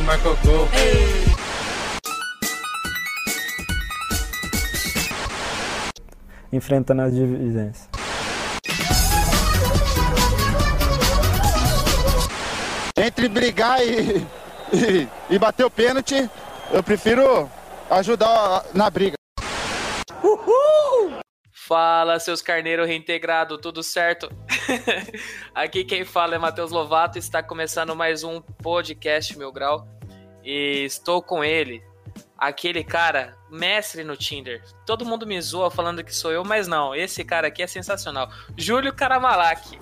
Marcou gol. enfrentando as divisões. Entre brigar e, e, e bater o pênalti, eu prefiro ajudar na briga. Fala, seus carneiros reintegrados, tudo certo? Aqui quem fala é Matheus Lovato, está começando mais um podcast Meu Grau. E estou com ele, aquele cara, mestre no Tinder. Todo mundo me zoa falando que sou eu, mas não, esse cara aqui é sensacional. Júlio Caramalak.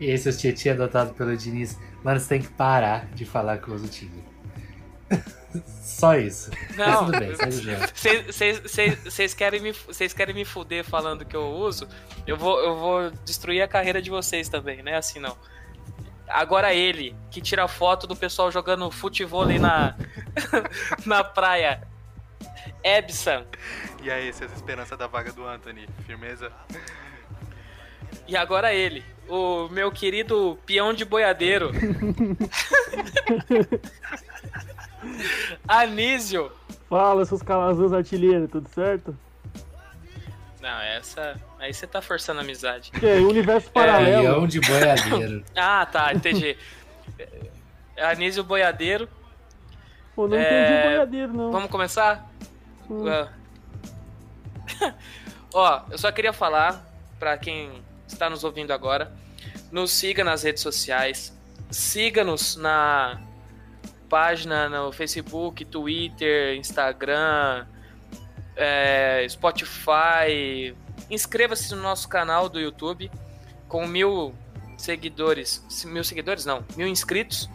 E esse é o Tietchan adotado pelo Diniz. Mano, você tem que parar de falar que eu uso Tinder. Só isso. Não, tudo bem. Vocês querem, me- querem me fuder falando que eu uso? Eu vou, eu vou destruir a carreira de vocês também, não é assim não. Agora ele, que tira foto do pessoal jogando futebol ali na, na praia. Ebson. E aí, essas esperanças da vaga do Anthony? Firmeza? E agora ele, o meu querido peão de boiadeiro. Anísio. Fala, seus calazans artilheiros, tudo certo? Não, essa. Aí você tá forçando a amizade. Que é, universo paralelo. Leão de boiadeiro. Ah, tá, entendi. É Anísio Boiadeiro. Pô, não É, entendi o boiadeiro, não. Vamos começar? Hum. Ó, eu só queria falar pra quem está nos ouvindo agora, nos siga nas redes sociais, siga-nos na página no Facebook, Twitter, Instagram, é, Spotify. Inscreva-se no nosso canal do YouTube com mil seguidores, mil seguidores não, mil inscritos.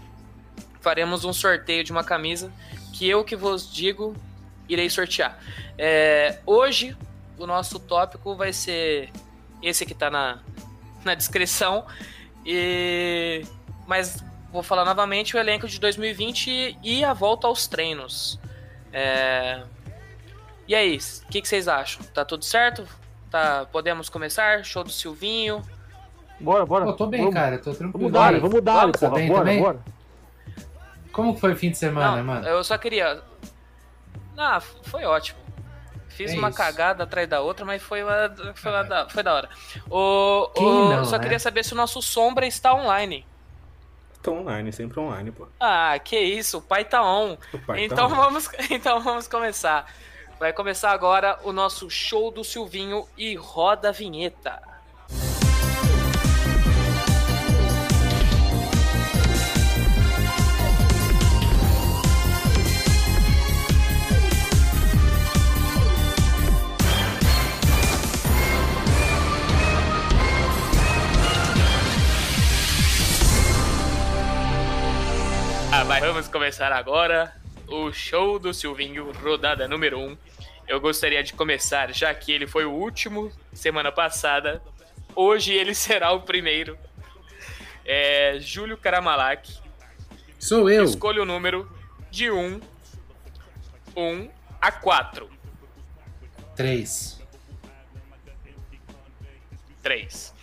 Faremos um sorteio de uma camisa que eu que vos digo irei sortear. É, hoje o nosso tópico vai ser esse que tá na, na descrição. E mas vou falar novamente o elenco de 2020 e a volta aos treinos. É, e aí, o que, que vocês acham? Tá tudo certo? Tá, podemos começar? Show do Silvinho. Bora, bora. Pô, tô bem, vamos, cara, tô tranquilo. Vamos dar, vamos dar, Vamos, tá bem bora, também? bora. Como que foi o fim de semana, Não, mano? eu só queria. Ah, foi ótimo. Fiz É uma isso. cagada atrás da outra, mas foi, lá- foi, lá da, foi da hora. O, Quem o- não, só né? queria saber se o nosso Sombra está online. Tô online, sempre online, pô. Ah, que isso, o pai tá on. Pai tá então, on. vamos, então vamos começar. Vai começar agora o nosso show do Silvinho e roda a vinheta. Vamos começar agora o show do Silvinho, rodada número 1. Um. Eu gostaria de começar, já que ele foi o último semana passada. Hoje ele será o primeiro. É Júlio Caramalak. Sou eu. Escolha o número de 1, 1 a 4. Três. 3.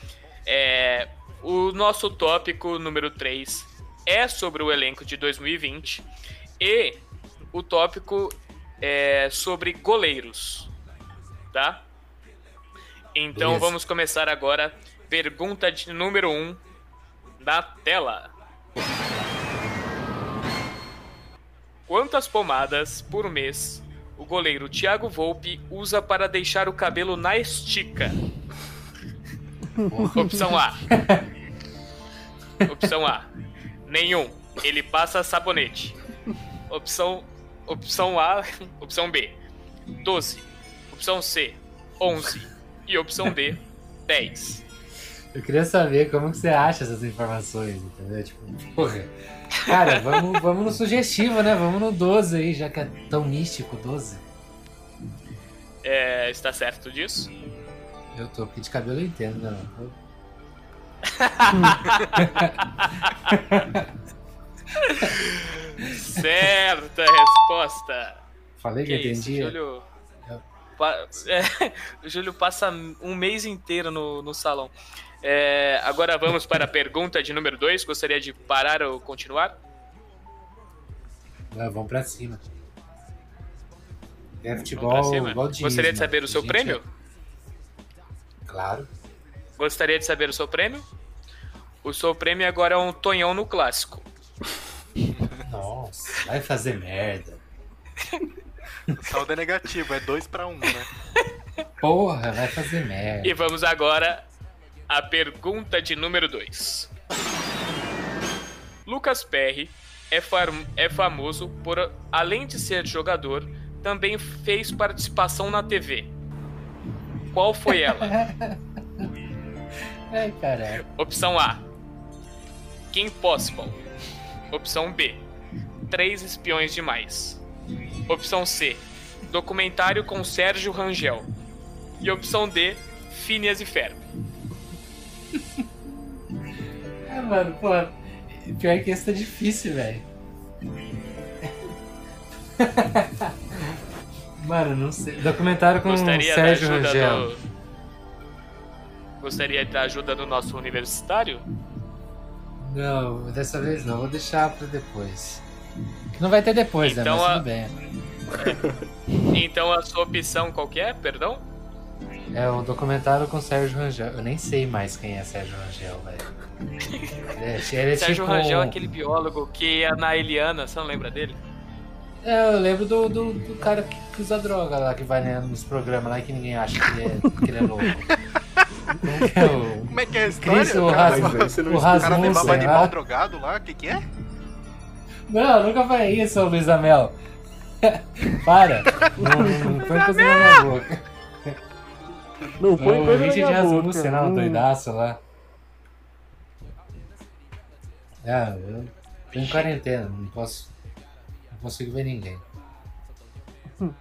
É, o nosso tópico número 3 é sobre o elenco de 2020 e o tópico é sobre goleiros, tá? Então Beleza. vamos começar agora. Pergunta de número 1 um na tela. Quantas pomadas por mês o goleiro Thiago Volpe usa para deixar o cabelo na estica? Opção A. Opção A. Nenhum. Ele passa sabonete. Opção opção A, opção B. 12. Opção C, 11. E opção D, 10. Eu queria saber como que você acha essas informações, entendeu? Tipo, porra. Cara, vamos, vamos no sugestivo, né? Vamos no 12 aí, já que é tão místico 12. É, está certo disso? Eu tô, porque de cabelo eu entendo, né? Eu- Certa resposta. Falei que, Que entendia. Júlio. É, o Júlio passa um mês inteiro no, no salão. É, agora vamos para a pergunta de número 2. Gostaria de parar ou continuar? Ah, vamos pra cima. É futebol cima. Gostaria de saber o seu prêmio? é- Claro. Gostaria de saber o seu prêmio? O seu prêmio agora é um tonhão no clássico. Nossa, vai fazer merda. O saldo é negativo, é 2 pra 1, um, né? Porra, vai fazer merda. E vamos agora à pergunta de número 2. Lucas Perry é, fam- é famoso por, além de ser jogador, também fez participação na TV. Qual foi ela? Ai, caralho. Opção A: Kim Possible. Opção B: Três Espiões Demais. Opção C: Documentário com Sérgio Rangel. E opção D: Phineas e Ferb. É, mano, pô. Pior que esse tá difícil, velho. Mano, não sei. Documentário com Gostaria Sérgio Rangel. do. Gostaria da ajuda do nosso universitário? Não, dessa vez não. Vou deixar pra depois. Não vai ter depois, Então, né? Mas a- tudo bem. Então a sua opção qual é? Perdão? É o documentário com Sérgio Rangel. Eu nem sei mais quem é Sérgio Rangel, velho. É, é Sérgio tipo... Rangel é aquele biólogo que é na Eliana, você não lembra dele? É, eu lembro do, do, do cara que, que usa droga lá, que vai né, nos programas lá que ninguém acha que ele é, que ele é louco. Como é o... Que é a história? Cris, o, O cara, Ras, o o cara Rasmussen levava animal lá. drogado lá, o que que é? Não, nunca foi isso, Luiz Amel. Para. Não, não, põe coisa na minha boca. Não foi O coisa na Richard minha Rasmussen, boca. não, Hum. doidaço lá. Ah, eu tô em quarentena, não posso. Não consigo ver ninguém. Hum.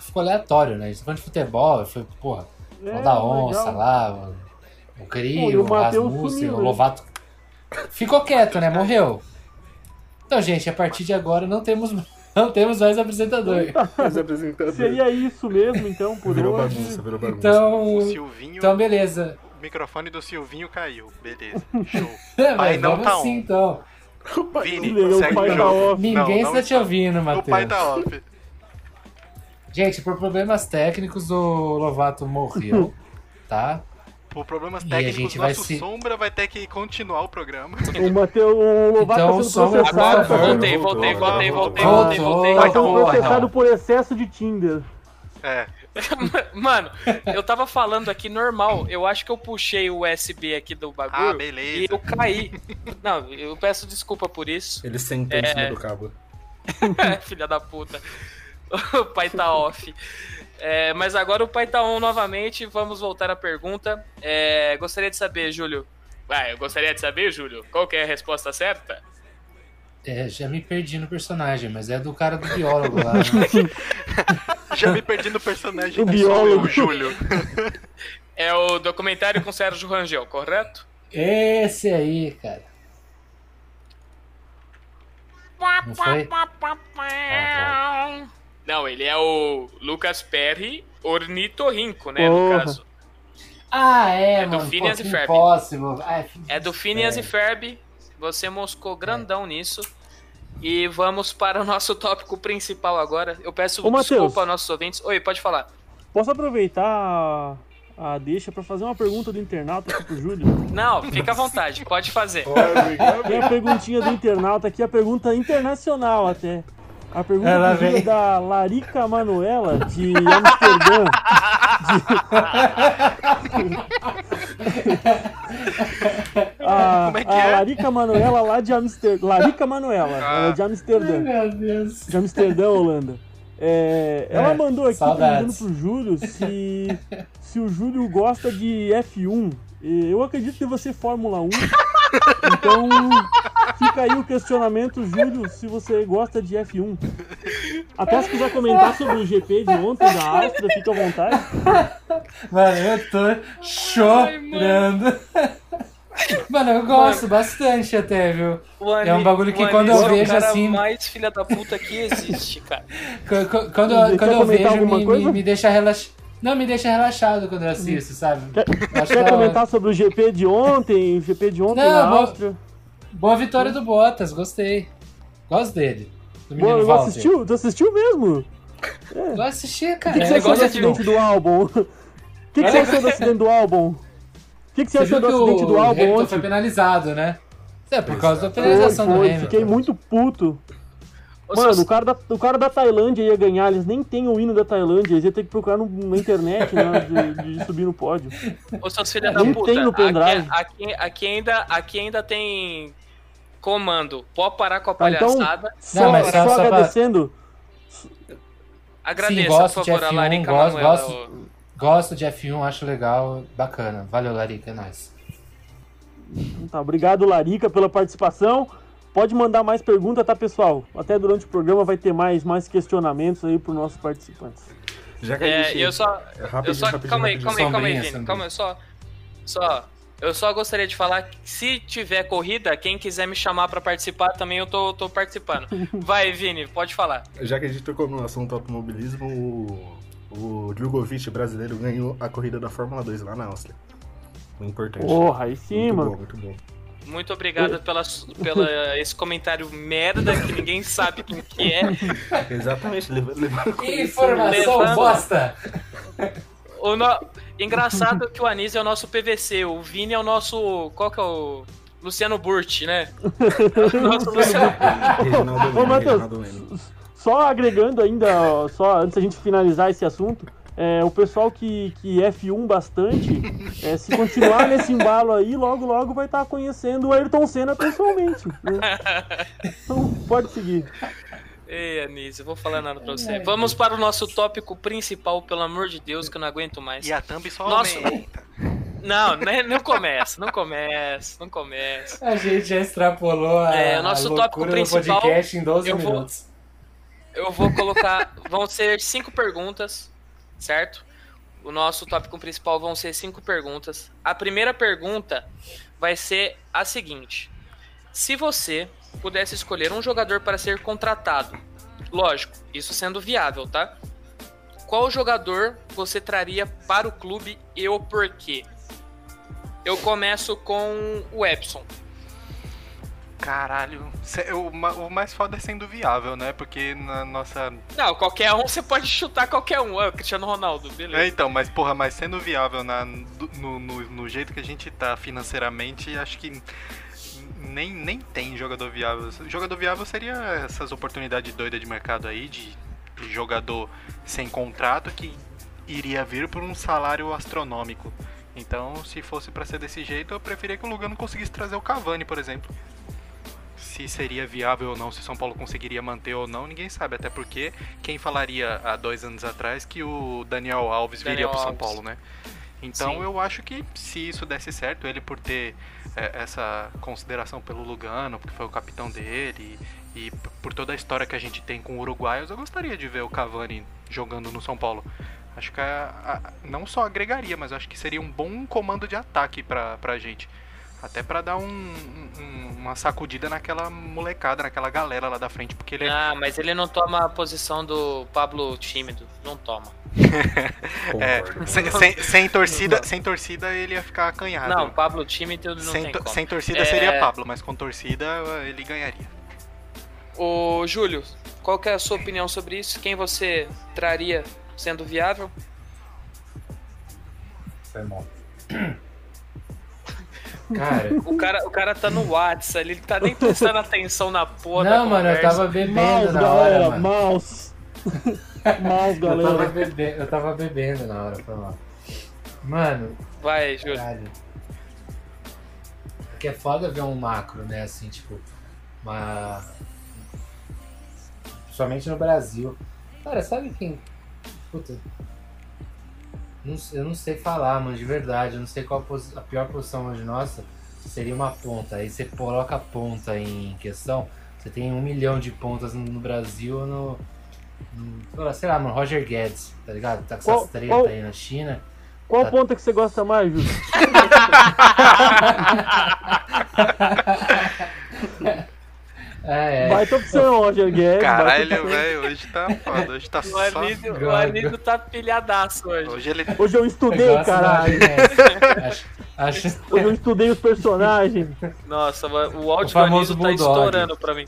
Ficou aleatório, né? A gente tá falando de futebol, foi, porra, É, o da onça legal. lá, o, o Crio, o o Matheus Rasmussen, o né? Lovato. Ficou quieto, né? Morreu. Então, gente, a partir de agora não temos, não temos mais apresentador. Mas apresentador. Seria isso mesmo, então, por Virou hoje. bagunça, virou bagunça. Então, O Silvinho, então beleza. o microfone do Silvinho caiu. Beleza, show. É, Pai mas não vamos tá assim, on. então. Vini, Legal, o segue pai o tá jogo. off. Ninguém não está te ouvindo, O pai Matheus. tá off. Gente, por problemas técnicos, o Lovato morreu, tá? Por problemas E a técnicos, gente vai nosso se- Sombra vai ter que continuar o programa. O Matheus, o Lovato Então, tá sendo por Agora voltei, voltei, voltei, voltei, voltei, voltei. Tá sendo processado por excesso de Tinder. É, Mano, eu tava falando aqui normal. Eu acho que eu puxei o USB aqui do bagulho Ah, e beleza. eu caí. Não, eu peço desculpa por isso. Ele sentou em É. cima do cabo. Filha da puta. O pai tá off. É, mas agora o pai tá on novamente. Vamos voltar à pergunta. É, gostaria de saber, Júlio. Vai, eu gostaria de saber, Júlio, qual que é a resposta certa? É, já me perdi no personagem, mas é do cara do biólogo lá. né? Já me perdi no personagem O biólogo. Júlio. É o documentário com Sérgio Rangel, correto? Esse aí, cara. Não foi? Ah, Não, ele é o Lucas Perry Ornitorrinco, né, Porra. no caso. Ah, é, É do mano. Phineas pô, e Ferb. Ah, É do Phineas e Ferb. Você moscou grandão nisso. E vamos para o nosso tópico principal agora. Eu peço Ô, desculpa aos nossos ouvintes. Oi, pode falar. Posso aproveitar a, deixa pra fazer uma pergunta do internauta aqui pro Júlio? Não, fica à vontade, pode fazer. Tem a perguntinha do internauta aqui, a pergunta internacional até. A pergunta Ela Júlio é vem. da Larica Manuela, de Amsterdã. De... A, Como é que a é? Larica Manuela lá de Amsterdã. Larica Manuela, ela é de Ai, Amsterdã. meu Deus. De Amsterdã, Holanda. É, ela É, mandou aqui saudades. perguntando pro Júlio se, se o Júlio gosta de F1. E Eu acredito que você Fórmula 1. Então fica aí o questionamento, Júlio, se você gosta de F1. Até se quiser comentar sobre o GP de ontem da Áustria, fica à vontade. Mano, eu tô chorando. Mano, eu gosto bastante até, viu? O Ani- É um bagulho que o quando eu é o vejo cara assim- mais filha da puta que existe, cara. Qu- qu- Quando, Quer eu- quando eu vejo, alguma me, coisa? me, me deixa relaxado. Não, me deixa relaxado quando eu assisto, sabe? Quer, quer comentar sobre o GP de ontem? O GP de ontem Não, na vou- Áustria? Boa vitória do Bottas, gostei. Gosto dele. Do menino Boa, Walter. assistiu? Tu assistiu mesmo? Eu assisti, O cara. que, que você É, achou do acidente do álbum? O que, que você achou do acidente do álbum? O que, que você Você achou do acidente do o álbum Hamilton ontem? foi penalizado, né? É, por causa da Foi, penalização do foi, Hamilton. fiquei muito puto. Mano, o cara, da, o cara da Tailândia ia ganhar, eles nem têm o hino da Tailândia, eles iam ter que procurar no- na internet né, de, de subir no pódio. Ô, seus filhos da Nem puta, tem no pendrive. aqui, aqui, aqui ainda, aqui ainda tem comando. Pode parar com a Tá, então, palhaçada. só, mas só- só só pra- agradecendo, Agradeça, Sim, gosto por de favor, a F1, Larica gosto- Manuela. gosto. Gosto de F1, acho legal, bacana. Valeu, Larica, é nóis. Tá, obrigado, Larica, pela participação. Pode mandar mais perguntas, tá, pessoal? Até durante o programa vai ter mais, mais questionamentos aí pros nossos participantes. Já que a É, gente... eu só. Rapidinho, Eu só. rapidinho, Calma aí, calma aí, calma aí, Vini. sombrinha. Calma aí, só. Só. Eu só gostaria de falar que se tiver corrida, quem quiser me chamar pra participar também, eu tô, tô participando. Vai, Vini, pode falar. Já que a gente tocou no assunto automobilismo, o, o Djokovic brasileiro ganhou a corrida da Fórmula 2 lá na Áustria. Muito importante. Porra, aí sim, muito mano. bom, muito bom. Muito obrigado pela, pela esse comentário merda que ninguém sabe quem que é. Exatamente, levando, levando Informação Levando- bosta! O no... Engraçado que o Anísio é o nosso PVC, o Vini é o nosso. Qual que é o. Luciano Burti, né? É o nosso Luciano... Ô, Matheus. Só agregando ainda, ó, só antes da gente finalizar esse assunto, é, o pessoal que, que F1 bastante, é, se continuar nesse embalo aí, logo logo vai estar conhecendo o Ayrton Senna pessoalmente. né? Então pode seguir. Ei, Anísio, vou falar nada pra você. Vamos para o nosso tópico principal, pelo amor de Deus, que eu não aguento mais. E a thumb só Nossa. aumenta. Não, né, não começa, não começa, não começa. A gente já extrapolou a, É, o nosso a tópico principal, podcast em 12 eu vou- minutos. Eu vou colocar. Vão ser cinco perguntas, certo? O nosso tópico principal vão ser cinco perguntas. A primeira pergunta vai ser a seguinte: Se você pudesse escolher um jogador para ser contratado, lógico, isso sendo viável, tá? Qual jogador você traria para o clube e o porquê? Eu começo com o Epson. Caralho. O, ma- o mais foda é sendo viável, né? Porque na nossa. Não, qualquer um você pode chutar qualquer um. É o Cristiano Ronaldo, É, beleza. então, mas porra, mas sendo viável na, no, no, no jeito que a gente tá financeiramente, acho que nem, nem tem jogador viável. Jogador viável seria essas oportunidades doidas de mercado aí, de, de jogador sem contrato que iria vir por um salário astronômico. Então, se fosse pra ser desse jeito, eu preferia que o Lugano conseguisse trazer o Cavani, por exemplo. Se seria viável ou não, se São Paulo conseguiria manter ou não, ninguém sabe. Até porque quem falaria há dois anos atrás que o Daniel Alves viria Daniel pro São Alves. Paulo, né? Então Sim. eu acho que se isso desse certo, ele por ter é, essa consideração pelo Lugano, porque foi o capitão dele, e, e por toda a história que a gente tem com uruguaios, eu gostaria de ver o Cavani jogando no São Paulo. Acho que a- a- não só agregaria, mas acho que seria um bom comando de ataque pra, pra gente. Até pra dar um- um- uma sacudida naquela molecada, naquela galera lá da frente, porque ele é Ah, mas ele não toma a posição do Pablo tímido. Não toma. É, sem, sem- sem torcida, sem torcida ele ia ficar acanhado. Não, Pablo tímido não sem, tem como. sem torcida É. seria Pablo, mas com torcida ele ganharia. Ô, Júlio, qual que é a sua opinião sobre isso? Quem você traria sendo viável? Foi mal. Cara, O cara, o cara tá no WhatsApp, ele tá nem prestando atenção na porra da não, mano, eu conversa. tava bebendo Mouse, na hora, galera, mano. mouse. mouse, Eu tava, galera. bebe... eu tava bebendo na hora, foi mal. Mano, Vai, Júlio. Porque é foda ver um macro, né? Assim, tipo, uma. Principalmente no Brasil. Cara, sabe quem. Puta. Não eu não sei falar, mano, de verdade. Eu não sei qual a, a pior posição hoje nossa seria uma ponta. Aí você coloca a ponta em questão. Você tem um milhão de pontas no, no Brasil ou no, no- Sei lá, mano, Roger Guedes, tá ligado? Tá com Qual- essas treta qual- aí na China. Qual Tá. ponta que você gosta mais, Júlio? É, é. Baita opção, Roger Guedes. Caralho, velho, hoje tá foda. Hoje tá O só. Anísio, o. Anísio tá pilhadaço hoje. Hoje ele. Hoje eu estudei, do caralho. Guedes. Acho, acho, Hoje eu estudei os personagens. Nossa, o áudio do famoso Anísio tá Bulldog. estourando pra mim.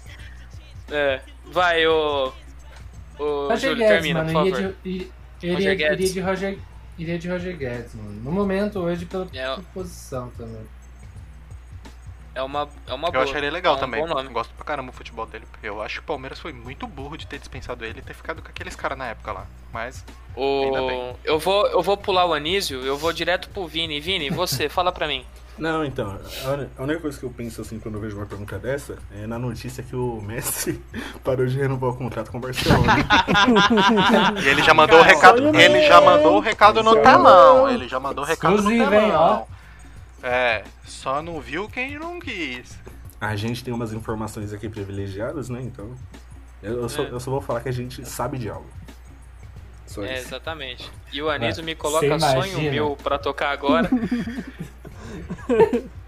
É. Vai, ô. Ô, Roger Júlio, Guedes, termina, mano, por iria favor. de, iria, iria, Roger Guedes. iria de Roger, iria de Roger Guedes, mano. No momento, hoje, pela É. posição também. É uma, é uma Eu boa. acho ele legal é um também. Bom nome. Gosto pra caramba do futebol dele. Eu acho que o Palmeiras foi muito burro de ter dispensado ele e ter ficado com aqueles caras na época lá. Mas. Ainda O... bem. Eu, vou, eu vou pular o Anísio, eu vou direto pro Vini. Vini, você, fala pra mim. Não, então, a única coisa que eu penso assim quando eu vejo uma pergunta dessa é na notícia que o Messi parou de renovar o contrato com o Barcelona. E ele já mandou o recado. Ele já mandou o recado no telão. Ele já mandou o recado no Exclusivo, hein, telão. É, só não viu quem não quis. a gente tem umas informações aqui privilegiadas, né? Então, eu, eu só, É. eu só vou falar que a gente sabe de algo. Só É, isso. exatamente. E o Anísio É, me coloca sonho meu pra tocar agora.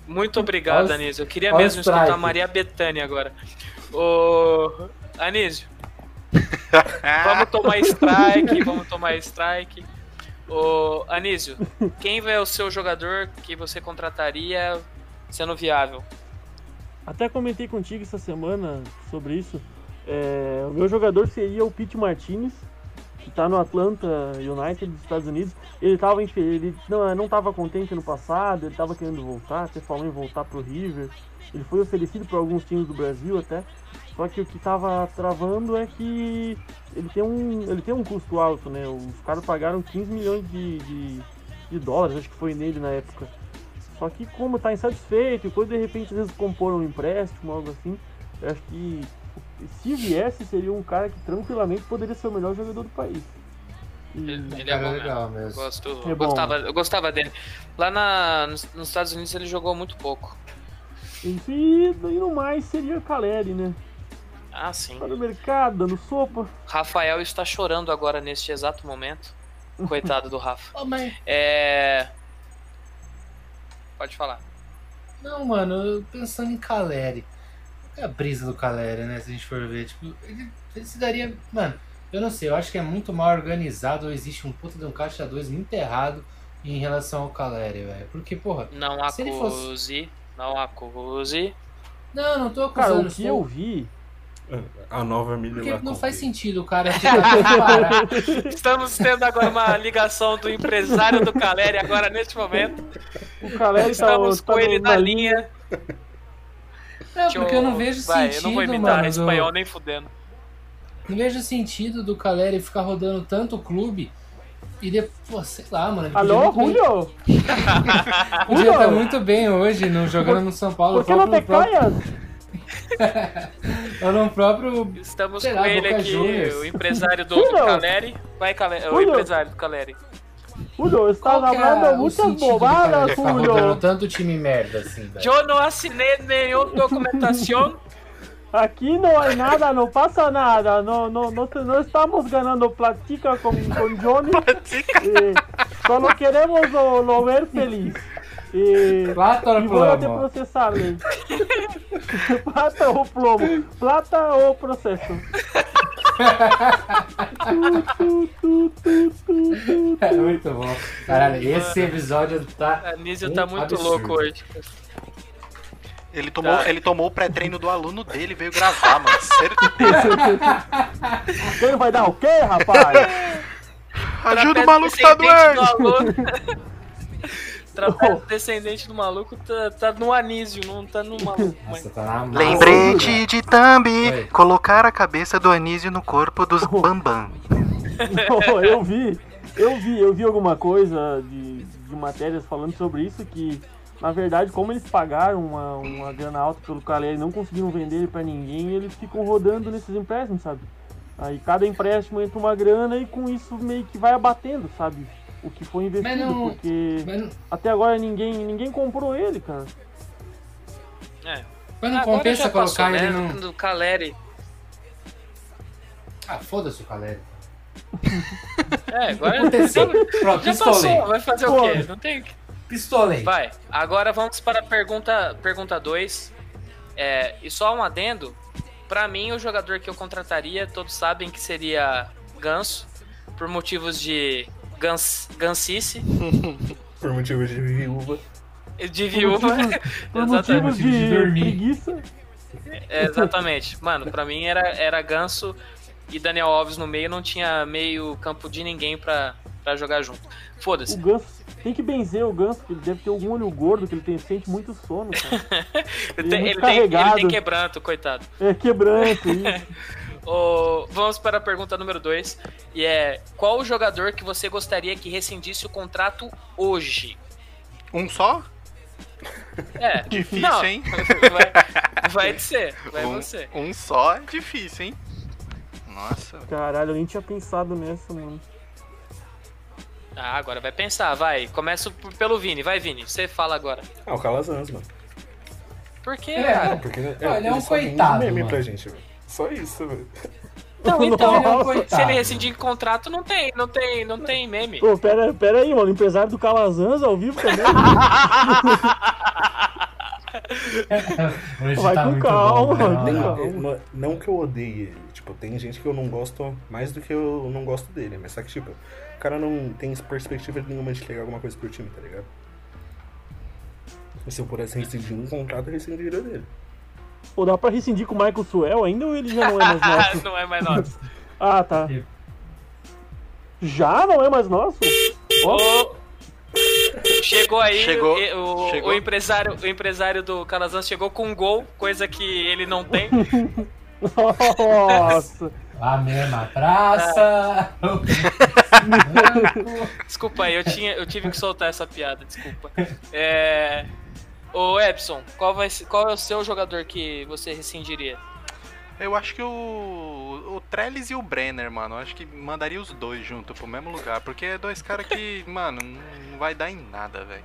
Muito obrigado, Anísio. Eu queria mesmo escutar strike. Maria Bethânia agora. Ô. Anísio, vamos tomar strike, vamos tomar strike. Ô, Anísio, quem é o seu jogador que você contrataria sendo viável? Até comentei contigo essa semana sobre isso. É, o meu jogador seria o Pete Martinez, que tá no Atlanta United dos Estados Unidos. Ele tava ele não, não tava contente no passado, ele tava querendo voltar, até falou em voltar pro River. Ele foi oferecido para alguns times do Brasil até. Só que o que tava travando é que ele tem um, ele tem um custo alto, né? Os caras pagaram 15 milhões de, de, de dólares, acho que foi nele na época. Só que como tá insatisfeito e coisa, de repente às vezes compor um empréstimo, algo assim, eu acho que se viesse seria um cara que tranquilamente poderia ser o melhor jogador do país. E- Ele, ele é bom mesmo. legal Eu, mesmo. gosto, É eu, bom. gostava, eu gostava dele. Lá na, nos, nos Estados Unidos ele jogou muito pouco. Isso, e, e no mais seria Caleri, né? Ah, sim. Tá no mercado, dando sopa. Rafael está chorando agora neste exato momento. Coitado do Rafa. Ô, mas- É. Pode falar. Não, mano, eu pensando em Caleri. Qual é a brisa do Caleri, né? Se a gente for ver. Tipo, ele, ele se daria. Mano, eu não sei, eu acho que é muito mal organizado ou existe um puta de um caixa 2 muito errado em relação ao Caleri, velho. Porque, porra. Não Se ele fosse- acuse. Não acuse. Não, não tô Cara, acusando. o que eu vi. A nova Miller Porque não faz sentido o cara ficar. Estamos tendo agora uma ligação do empresário do Caleri agora neste momento. O Caleri tá, Estamos tá com no- ele na linha. Não, porque eu não vejo Vai, sentido, eu não vou imitar mano. espanhol do- nem fudendo. Não vejo sentido do Caleri ficar rodando tanto o clube e depois, pô, sei lá, mano. Alô, muito bem- Julio? Podia Julio? estar muito bem hoje no, jogando no São Paulo. Por que não te próprio? Ou no próprio. Estamos com lá, ele Boca aqui, Juniors. o empresário do. Caleri. Vai, Caleri. O empresário do Caleri. Julio, Qual que é o muitas bobadas, Julio. tanto time merda assim, velho? Eu não assinei nenhuma documentação. Aquí no hay nada, no pasa nada. No, no, te- no estamos ganando platica con, con Johnny. Eh, solo queremos lo, lo ver feliz. Eh, Plata ou voy a te plomo? procesarle. Plata o plomo. Plata o processo. É muito bom. Caralho, esse episódio tá. A Nísio tá muito absurdo. louco hoje. Ele tomou, Tá. ele tomou o pré-treino do aluno dele e veio gravar, mano. Certeza. Quem vai dar o quê, rapaz? Ajuda o Trapézio maluco que tá doente. Trapézio descendente do maluco tá, tá no anísio, não tá no maluco. Nossa, tá. Lembrete de Thumb. Oi. Colocar a cabeça do Anísio no corpo dos Bambam. Não, eu vi, eu vi, eu vi alguma coisa de, de matérias falando sobre isso que na verdade como eles pagaram uma, uma grana alta pelo Caleri e não conseguiram vender ele pra ninguém, eles ficam rodando nesses empréstimos, sabe? Aí cada empréstimo entra uma grana e com isso meio que vai abatendo, sabe? O que foi investido, não- porque Mas não, até agora ninguém, ninguém comprou ele, cara. É. mas não Agora compensa colocar ele no. Do Caleri. Ah, foda-se o Caleri. É, agora Aconteceu. Pronto, já pistolei. passou. Vai fazer o Pô. quê? Não tem. Pistolei. Vai. Agora vamos para a pergunta 2. Pergunta dois. é, e só um adendo. Pra mim, o jogador que eu contrataria, todos sabem que seria Ganso. Por motivos de gans, gansice, Por motivo de viúva. de viúva. Por De de dormir. preguiça. É, exatamente. Mano, pra mim era, era Ganso e Daniel Alves no meio, não tinha meio campo de ninguém pra, pra jogar junto. O Foda-se. Ganso, tem que benzer o Ganso, porque ele deve ter algum olho gordo, que ele tem, sente muito sono, cara. Ele, é tem, muito ele, tem, ele tem quebranto, coitado. É quebranto, isso. Ô, vamos para a pergunta número 2. E é: qual o jogador que você gostaria que rescindisse o contrato hoje? Um só? É. Difícil, não, hein? Vai, vai ser, vai um, você. um só é difícil, hein? Nossa. Caralho, eu nem tinha pensado nessa, mano. Ah, agora vai pensar, vai. Começa pelo Vini, vai, Vini. Você fala agora. Ah, o Calazans, mano. Por quê, É, cara? Porque Não, ele é um coitado, meme mano. pra gente, velho. Só isso, velho. Não, então, Nossa. se ele rescindir contrato, não tem, não tem, não tem meme. Pô, pera, pera aí, mano. Empresário do Calazans ao vivo também. Hoje Vai tá com muito calma, bom, né? Não, não. Não, não que eu odeie ele. Tipo, tem gente que eu não gosto mais do que eu não gosto dele. Mas só que, tipo, o cara não tem perspectiva nenhuma de pegar alguma coisa pro time, tá ligado? E se eu pudesse rescindir um contrato, eu rescindiria dele. Pô, dá pra rescindir com o Michael Suel ainda ou ele já não é mais nosso? não é mais nosso. Ah, tá. Já não é mais nosso? Ô, Chegou aí, Chegou, o, chegou. o empresário, o empresário do Calazans chegou com um gol, coisa que ele não tem. Nossa. A mesma praça. Desculpa aí, eu, tinha, eu tive que soltar essa piada, desculpa. É... Ô Epson, qual, vai, qual é o seu jogador que você rescindiria? Eu acho que o, o Trellis e o Brenner, mano, eu acho que mandaria os dois junto pro mesmo lugar, porque é dois caras que, mano, não vai dar em nada, velho.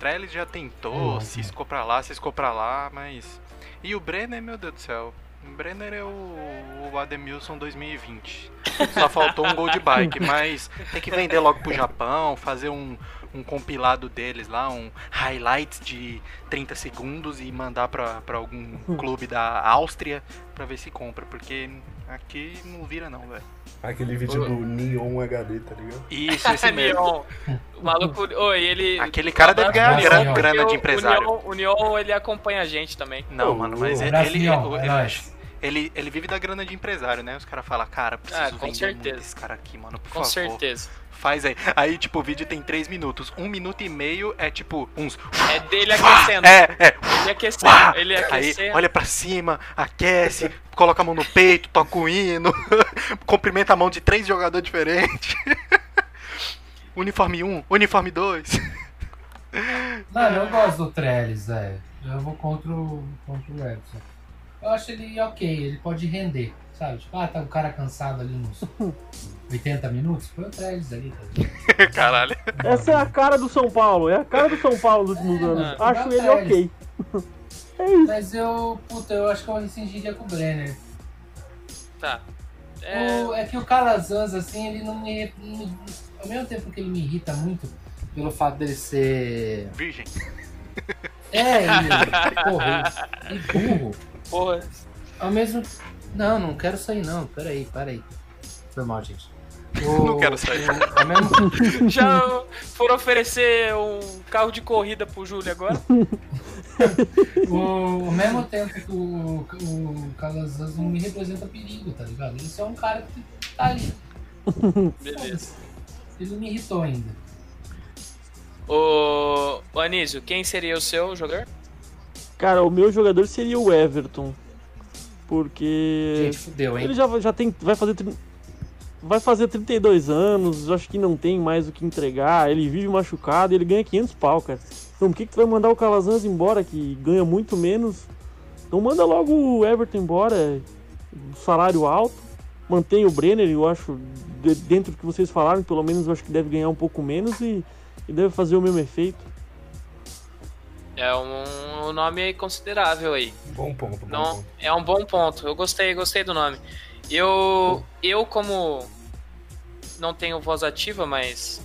Trellis já tentou, Hum, ciscou pra lá, ciscou pra lá, mas. E o Brenner, meu Deus do céu. O Brenner é o, o Ademilson 2020. Só faltou um gol de bike, mas tem que vender logo pro Japão, fazer um, um compilado deles lá, um highlights de 30 segundos e mandar pra, pra algum clube da Áustria pra ver se compra, porque aqui não vira não, velho. Aquele vídeo do Neon HD, tá ligado? Isso, esse mesmo. Neon. O maluco. Oi, ele. Aquele cara deve ganhar Neon. grana de empresário. O Neon, o Neon, ele acompanha a gente também. Não, Ô, mano, mas ô, ele, ele, Neon, ele, é nóis. Ele, ele vive da grana de empresário, né? Os caras falam, cara, preciso Ah, com vender certeza. muito esse cara aqui, mano, por Com favor. certeza. Faz aí. Aí, tipo, o vídeo tem 3 minutos. Um minuto e meio é tipo uns. É dele aquecendo. É, é. Ele aquecendo. Uá! Ele Aí, aquecendo. olha pra cima, aquece, coloca a mão no peito, toca o hino, cumprimenta a mão de três jogadores diferentes. uniforme 1, uniforme 2. Mano, eu gosto do Trellis, velho. Eu vou contra o, contra o Edson. Eu acho ele ok, ele pode render, sabe? Tipo, ah, tá o cara cansado ali nos 80 minutos, põe o Trellis ali, tá? Caralho. Essa é a cara do São Paulo. É a cara do São Paulo dos últimos anos. Ah, Acho ele ok. É isso. Mas eu, puta, eu acho que eu rescindiria com o Brenner. Tá. É, O- É... que o Calazans, assim, ele não me, me- Ao mesmo tempo que ele me irrita muito pelo fato dele ser. Virgem. É, ele. porra, e burro. Porra. Ao mesmo. Não, não quero sair, não. Peraí, peraí. Foi mal, gente. O- Não quero sair. o- ao mesmo- Já foram oferecer um carro de corrida pro Júlio agora? o, ao mesmo tempo que o, o Calazans não me representa perigo, tá ligado? Ele só é um cara que tá ali. Beleza. Ele me irritou ainda. Ô, ô Anísio, quem seria o seu jogador? Cara, o meu jogador seria o Everton. Porque. Gente, fudeu, hein? Ele já, já tem. Vai fazer. Vai fazer 32 anos, acho que não tem mais o que entregar. Ele vive machucado ele ganha 500 pau, cara. Então por que, que tu vai mandar o Calazans embora, que ganha muito menos? Então manda logo o Everton embora, salário alto. mantém o Brenner, eu acho, de- dentro do que vocês falaram, pelo menos eu acho que deve ganhar um pouco menos e, e deve fazer o mesmo efeito. É um, um nome considerável aí. Bom ponto, bom Não, ponto. é um bom ponto. Eu gostei, gostei do nome. Eu, eu como não tenho voz ativa, mas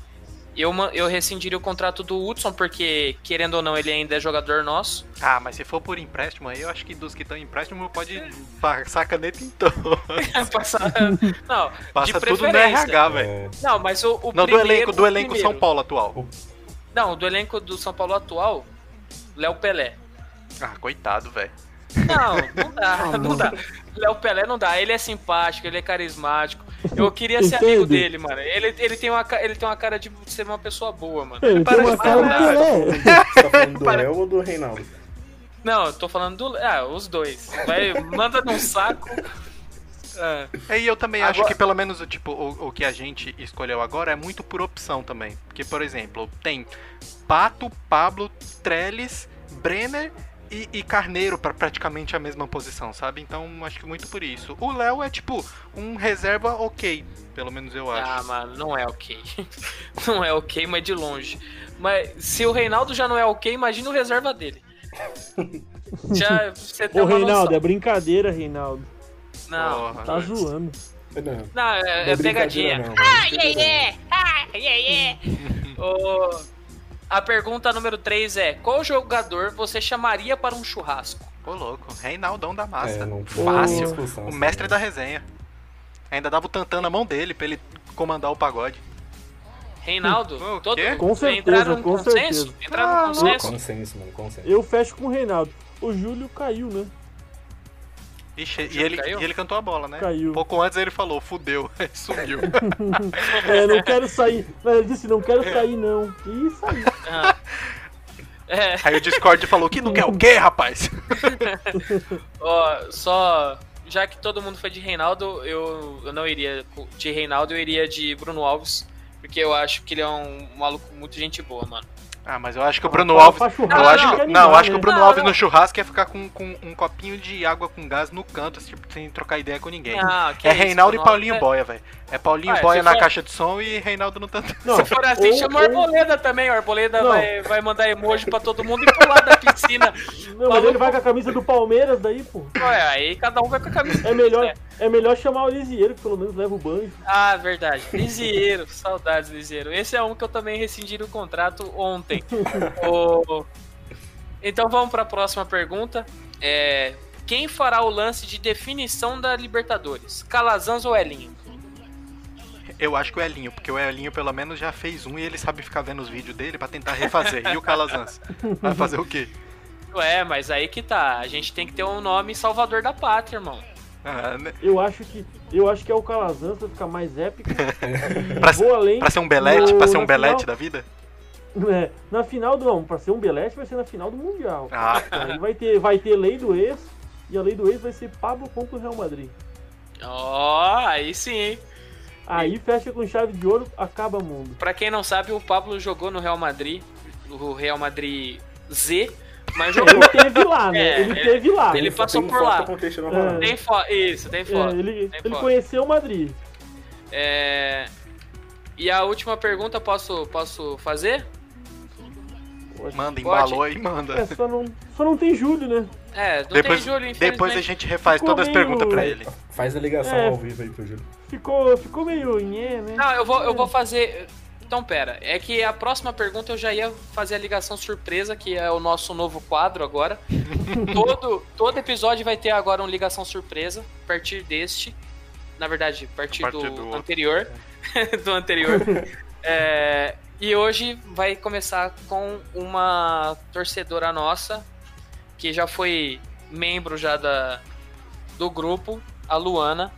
eu, eu rescindiria o contrato do Hudson, porque, querendo ou não, ele ainda é jogador nosso. Ah, mas se for por empréstimo aí, eu acho que dos que estão em empréstimo pode passar caneta em todo. Passar- não, Passa de tudo no. RH, velho. É, Não, mas o, o Não, do primeiro- elenco, do elenco primeiro. São Paulo atual. Não, do elenco do São Paulo atual, Léo Pelé. Ah, coitado, velho. Não, não dá, Ah, não dá. Léo Pelé não dá. Ele é simpático, ele é carismático. Eu queria ser Entende? amigo dele, mano. Ele, ele, tem uma, ele tem uma cara de ser uma pessoa boa, mano. Ele tem Para uma de cara de. Pelé. Você tá falando do Para- Léo ou do Reinaldo? Não, eu tô falando do. Ah, os dois. Vai, manda num saco. Ah, E eu também acho Agora- que pelo menos o tipo o, o que a gente escolheu agora é muito por opção também. Porque, por exemplo, tem Pato, Pablo, Trellis, Brenner e, e Carneiro pra praticamente a mesma posição, sabe? Então acho que muito por isso. O Léo é tipo um reserva ok, pelo menos eu acho. ah, mano, não é ok. Não é ok, mas de longe. Mas se o Reinaldo já não é ok, imagina o reserva dele. Já você tem Ô, Reinaldo, noção. é brincadeira, Reinaldo. Não, Porra, Tá zoando. Não, não, é, não é brincadeira, pegadinha. não, mano. Ô, a pergunta número 3 é: Qual jogador você chamaria para um churrasco? Ô louco, Reinaldão da massa. É, não Fácil. discussão, O mestre da resenha. Ainda dava o tantã na mão dele pra ele comandar o pagode. Reinaldo? O Todo? Com certeza, entraram no com consenso? certeza. Entraram Ah, no consenso? Consenso, mano, consenso. Eu fecho com o Reinaldo. O Júlio caiu, né? Ixi, e ele, e ele cantou a bola, né? Caiu. Pouco antes ele falou, fudeu, aí sumiu. É, não quero sair. Mas ele disse, não quero sair, não. E saiu. Ah. É, aí o Discord falou que não quer o quê, rapaz? ó, só. Já que todo mundo foi de Reinaldo, eu, eu não iria de Reinaldo, eu iria de Bruno Alves. Porque eu acho que ele é um maluco muito gente boa, mano. Ah, mas eu acho que o Bruno Pra- Alves. Eu churrasco acho que, que não, eu acho que o né? Bruno Não, Alves não. no churrasco ia ficar com, com um copinho de água com gás no canto, tipo, sem trocar ideia com ninguém. Ah, é isso, Reinaldo e Paulinho é- Boia, velho. É Paulinho Ah, Boia na for- caixa de som e Reinaldo no tanto. Não, Se for assim, ou- chama o ou- Arboleda também. O Arboleda Não. vai, vai mandar emoji pra todo mundo e pular da piscina. Não, mas ele vai com a camisa do Palmeiras daí, pô. Ué, aí cada um vai com a camisa. É melhor, é melhor chamar o Lisieiro, que pelo menos leva o banjo. Ah, verdade. Lisieiro, saudades, Lisieiro. Esse é um que eu também rescindi o contrato ontem. O- Então vamos para a próxima pergunta. É... Quem fará o lance de definição da Libertadores? Calazans ou Elinho? Eu acho que o Elinho, porque o Elinho pelo menos já fez um e ele sabe ficar vendo os vídeos dele pra tentar refazer. E o Calazans? Vai fazer o quê? Ué, mas aí que tá. A gente tem que ter um nome salvador da pátria, irmão. Ah, né? Eu acho que, eu acho que é o Calazans pra ficar mais épico. Pra, Vou além. pra ser um belete, no- pra ser um belete final- da vida? É, na final do não, pra ser um belete vai ser na final do Mundial. Ah, Aí vai ter, vai ter lei do ex, e a lei do ex vai ser Pablo contra o Real Madrid. Ó, aí sim, hein? Aí fecha com chave de ouro, acaba mundo. Pra quem não sabe, o Pablo jogou no Real Madrid, o Real Madrid Z, mas jogou. Ele teve lá, né? É, ele ele- teve lá. ele passou por lá. o É. Tem foto. Isso, tem É, foto. ele Tem ele foto. conheceu o Madrid. É, E a última pergunta posso, posso fazer? Manda, Pode. embalou aí, É, manda. só não, só não tem Júlio, né? É, não Depois, tem Júlio, infelizmente. depois a gente refaz Ficou todas as meio- perguntas pra ele. Faz a ligação É. ao vivo aí pro Júlio. Ficou, ficou meio nhé, né? Não, eu vou, eu vou fazer. Então, pera. É que a próxima pergunta eu já ia fazer a ligação surpresa, que é o nosso novo quadro agora. todo, todo episódio vai ter agora uma ligação surpresa, a partir deste. Na verdade, a partir, A partir do, do anterior. do anterior. É, e hoje vai começar com uma torcedora nossa, que já foi membro já da, do grupo, a Luana,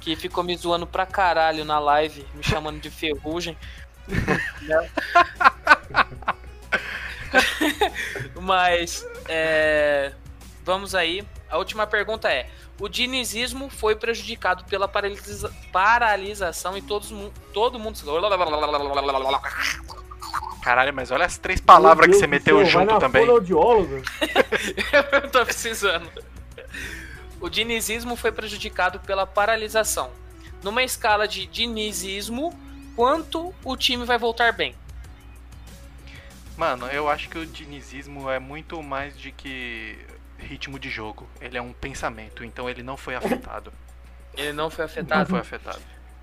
que ficou me zoando pra caralho na live, me chamando de ferrugem. Mas, é, vamos aí. A última pergunta é: o dinizismo foi prejudicado pela paralisa- paralisação e todos, mu- todo mundo. Caralho, mas olha as três palavras que você Deus meteu céu, vai junto na também. Eu tô precisando. O dinizismo foi prejudicado pela paralisação. numa escala de dinizismo, quanto o time vai voltar bem? Mano, eu acho que o dinizismo é muito mais de que ritmo de jogo. Ele é um pensamento, então ele não foi afetado. Ele não foi Não afetado. foi afetado.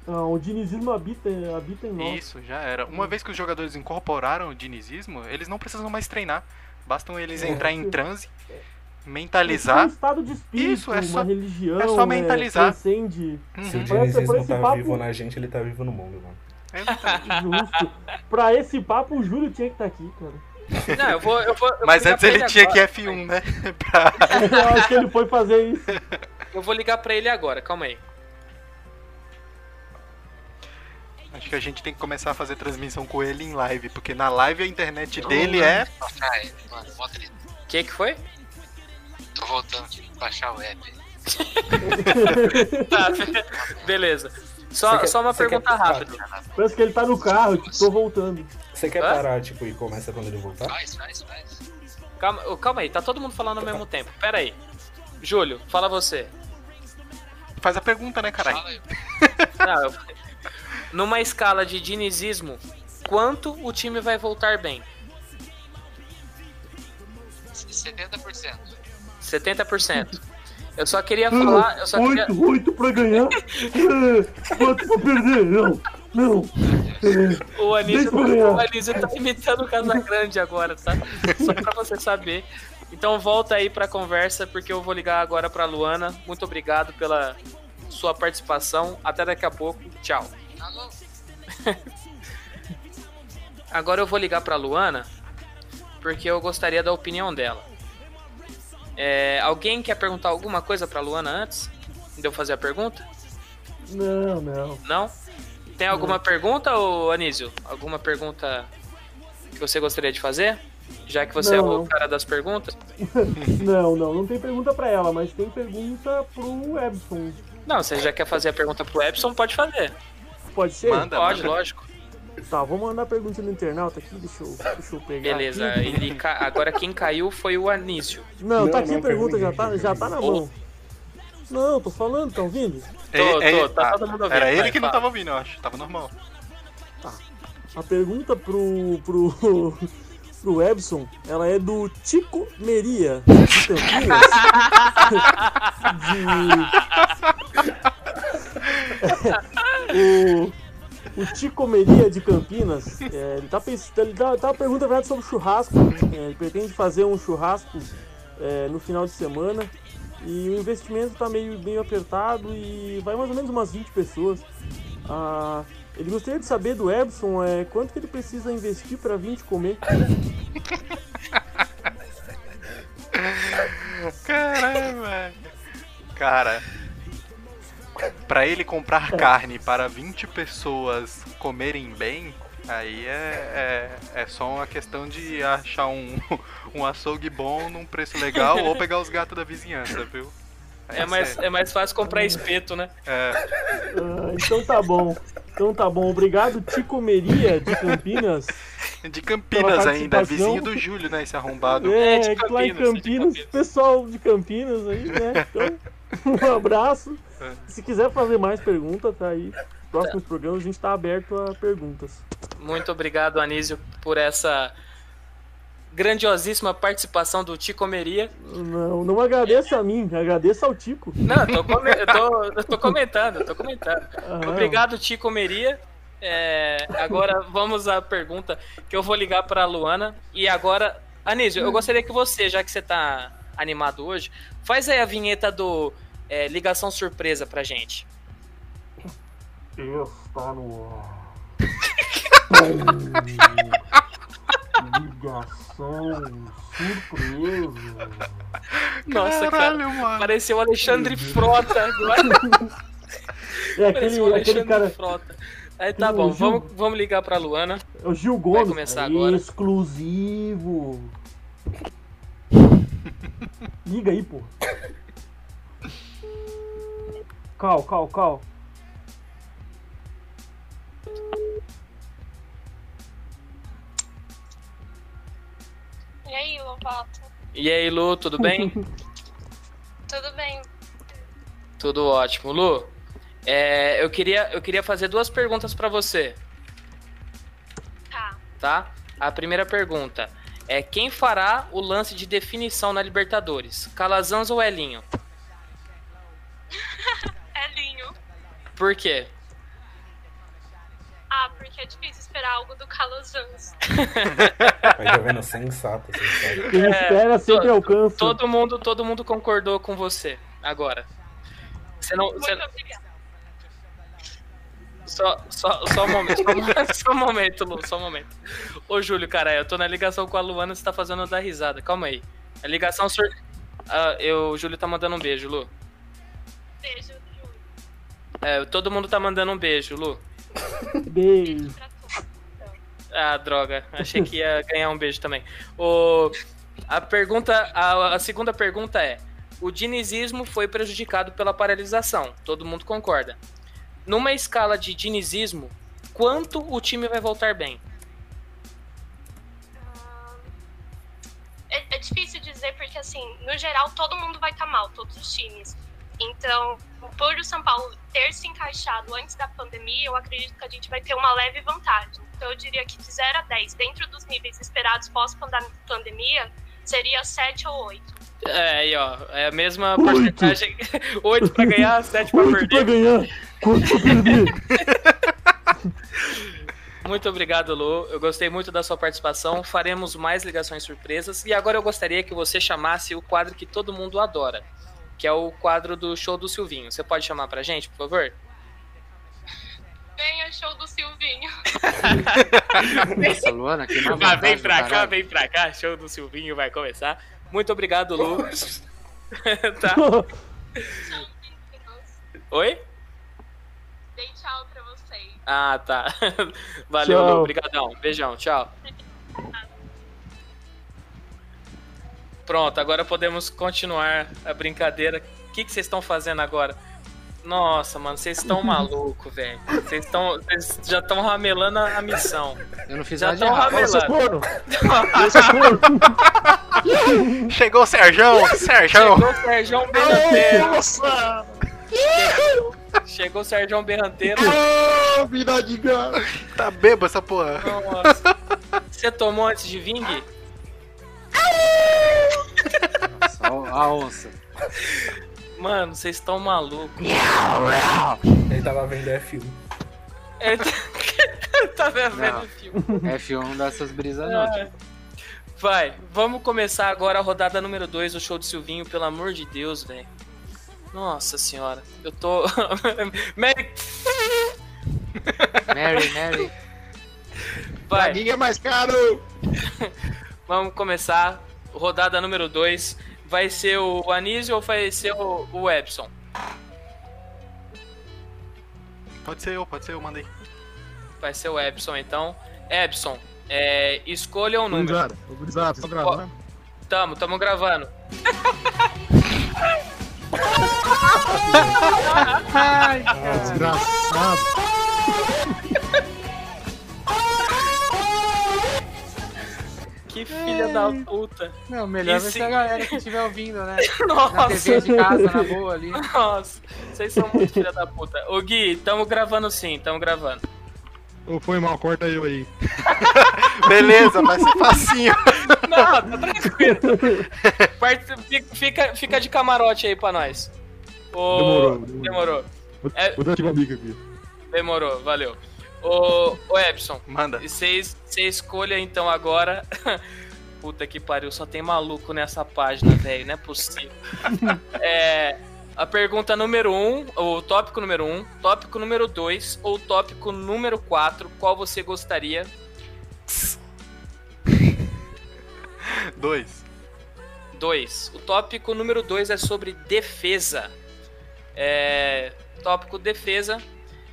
Ah, o dinizismo habita, habita em nós. Isso, já era. Uma vez que os jogadores incorporaram o dinizismo, eles não precisam mais treinar. Bastam eles É. entrar em transe, É um mentalizar. estado de espírito, Isso, é só- uma religião. é só mentalizar. transcende. Se o Uhum. Por esse- dinizismo tá papo- vivo na gente, ele tá vivo no mundo, mano. Justo. pra esse papo, o Júlio tinha que estar aqui, cara. Não, eu vou. Eu vou eu Mas antes pra ele tinha agora. que F1, né? Pra- Eu acho que ele foi fazer isso. Eu vou ligar pra ele agora, calma aí. Acho que a gente tem que começar a fazer transmissão com ele em live, porque na live a internet dele é. Ele, mano, mó treta. O que que foi? Tô voltando, que baixar o app. Tá, beleza. Só, quer- só uma pergunta quer- rápida. Parece que ele tá no carro, tipo, tô voltando. Você quer Hã? parar, tipo, e começa quando ele voltar? Faz, faz, faz. Calma, calma aí, tá todo mundo falando ao mesmo tempo. Pera aí. Júlio, fala você. Faz a pergunta, né, caralho? Fala. Não, eu- Numa escala de dinizismo, quanto o time vai voltar bem? 70%. 70%. Eu só queria falar. Eu só queria... Oito, oito pra ganhar. É, Quatro pra perder. Não, não. É, O Anísio, ganhar. o Anísio tá imitando o Casagrande agora, tá? Só pra você saber. Então volta aí pra conversa, porque eu vou ligar agora pra Luana. Muito obrigado pela sua participação. Até daqui a pouco. Tchau. Alô? Agora eu vou ligar pra Luana, porque eu gostaria da opinião dela. É, alguém quer perguntar alguma coisa pra Luana antes de eu fazer a pergunta? Não, não. Não? Tem alguma pergunta, ô Anísio? Alguma pergunta que você gostaria de fazer? Já que você é Não. o cara das perguntas? Não, não. Não tem pergunta pra ela, mas tem pergunta pro Ebson. Não, você já quer fazer a pergunta pro Epson, pode fazer. Pode ser? Manda, Pode, manda. lógico. Tá, vou mandar a pergunta no internauta aqui. Deixa eu, deixa eu pegar. Beleza. aqui. Ele ca- Agora quem caiu foi o Anísio. Não, Não, tá aqui não, a pergunta, já tá, já tá na mão. Não, tô falando, tá ouvindo? Tô, É- é- tô, tá ah, todo mundo ouvindo. Era ele vai, que não tava ouvindo, eu acho. Tava normal. A pergunta pro. pro. pro Ebson, ela é do Tico Meria, de Campinas. de. o, o Tico Meria de Campinas, é, ele tá pensando. Ele tá, tá uma pergunta verdade, sobre churrasco. É, ele pretende fazer um churrasco é, no final de semana. E o investimento tá meio, meio apertado e vai mais ou menos umas 20 pessoas. Ah, ele gostaria de saber do Ebson é, quanto que ele precisa investir para 20 comer. Velho. Cara, pra ele comprar carne para 20 pessoas comerem bem, aí é, é, é só uma questão de achar um, um açougue bom num preço legal ou pegar os gatos da vizinhança, viu? Aí É mais, é mais fácil comprar espeto, né? é, Ah, então tá bom. Então tá bom. Obrigado, Tico Meria de Campinas. de Campinas ainda, participação. vizinho do Júlio, né? Esse arrombado. É, de que lá em Campinas, de Campinas, Campinas. pessoal de Campinas aí, né? Então, um abraço. É. Se quiser fazer mais perguntas, tá aí. Próximos programas a gente tá aberto a perguntas. Muito obrigado, Anísio, por essa grandiosíssima participação do Ticomeria. Não, não agradeça a mim, agradeça ao Tico. Não, eu tô, come- eu tô, eu tô comentando, eu tô comentando. Ah, Obrigado, Ticomeria. É, agora vamos à pergunta que eu vou ligar para a Luana. E agora, Anísio, eu gostaria que você, já que você tá animado hoje, faz aí a vinheta do é, ligação surpresa pra gente. Está no ar. Ligação surpresa. Nossa, Caralho, cara, mano. pareceu o Alexandre Frota agora. É aquele, aquele Alexandre cara, Frota. Aí tá bom, Gil- vamos, vamos ligar pra Luana. é o Gil Gomes. começar é agora. Exclusivo. Liga aí, pô. Cal, cal, cal. E aí, Lobato? E aí, Lu, tudo bem? Tudo bem? Tudo ótimo. Lu, É, eu, queria, eu queria fazer duas perguntas pra você, Tá. tá? A primeira pergunta é quem fará o lance de definição na Libertadores? Calazans ou Elinho? Elinho. Por quê? Ah, porque é difícil esperar algo do Calazans. Mas tá vendo? Sensato, sensato. Quem espera sempre to- alcança. Todo mundo, todo mundo concordou com você agora. Você não, você- Muito obrigada. Só, só, só um momento, só, um- só um momento, Lu, só um momento. Ô, Júlio, cara, eu tô na ligação com a Luana, você tá fazendo eu dar risada. Calma aí. A ligação sur... Ah, eu, o Júlio tá mandando um beijo, Lu. Beijo, Júlio. É, todo mundo tá mandando um beijo, Lu. Beijo. Pra todos. Ah, droga. Achei que ia ganhar um beijo também. O, a pergunta, a, a segunda pergunta é: o dinizismo foi prejudicado pela paralisação? Todo mundo concorda. Numa escala de dinizismo, quanto o time vai voltar bem? É, é difícil dizer porque, assim, no geral, todo mundo vai estar mal, todos os times. Então, por o São Paulo ter se encaixado antes da pandemia, eu acredito que a gente vai ter uma leve vantagem. Então, eu diria que de 0 a 10, dentro dos níveis esperados pós-pandemia, seria 7 ou 8. É, aí, ó. É a mesma porcentagem. 8 pra ganhar, 7 pra Oito pra perder. ganhar. Quanto perder? Muito obrigado, Lu. Eu gostei muito da sua participação. Faremos mais ligações surpresas. E agora eu gostaria que você chamasse o quadro que todo mundo adora, que é o quadro do show do Silvinho. Você pode chamar pra gente, por favor? Venha, show do Silvinho. Nossa, Luana, que Ah, vem pra cá, vem pra cá. Show do Silvinho vai começar. Muito obrigado, Lu. tá. Oi? Dei tchau pra vocês. Ah, tá. Valeu, Tchau. Lu. Obrigadão. Beijão. Tchau. Pronto, agora podemos continuar a brincadeira. O que que vocês estão fazendo agora? Nossa, mano, vocês estão malucos, velho. Vocês estão. Vocês já estão ramelando a a missão. Eu não fiz Já nada ramelando. Corno. Chegou o Serjão! Serjão! Chegou o Sérgio Berranteiro. Chegou, chegou o Sérgio Berranteiro. vida de gato. Tá bebo essa porra. Nossa. Você tomou antes de vir, Gui? Nossa, a onça. Mano, vocês estão malucos. Ele tava vendo F1. Ele tá, tá vendo Não. o filme. F1 não dá essas brisas, não. Ah. Vai, vamos começar agora a rodada número 2 do show do Silvinho, pelo amor de Deus, velho. Nossa senhora, eu tô. Mary, Mary, Mary. vai, Paguinho é mais caro. vamos começar. Rodada número 2. Vai ser o Anísio ou vai ser o, o Epson? Pode ser eu, pode ser eu, mandei. Vai ser o Epson então. Epson, é, escolha um número. Gurizada, vocês estão gravando? Tamo, tamo gravando. Desgraçado. Que filha da puta. Não, melhor E vai se- ser a galera que estiver ouvindo, né? Na Nossa. TV de casa, na boa ali. Nossa, vocês são muito filha da puta. Ô Gui, tamo gravando sim, tamo gravando. Ô, foi mal, corta eu aí. Beleza, vai ser facinho. Não, tá tranquilo. Fica, fica de camarote aí pra nós. Ô, Demorou, Demorou. É- Vou dar uma bica aqui. Demorou, valeu. Ô, ô Epson, Manda. você escolha então agora. Puta que pariu, só tem maluco nessa página, velho, não é possível. É, a pergunta número 1, um, o tópico número 1, um, tópico número 2 ou tópico número 4, qual você gostaria? Dois. 2. O tópico número 2 é sobre defesa. É, tópico defesa.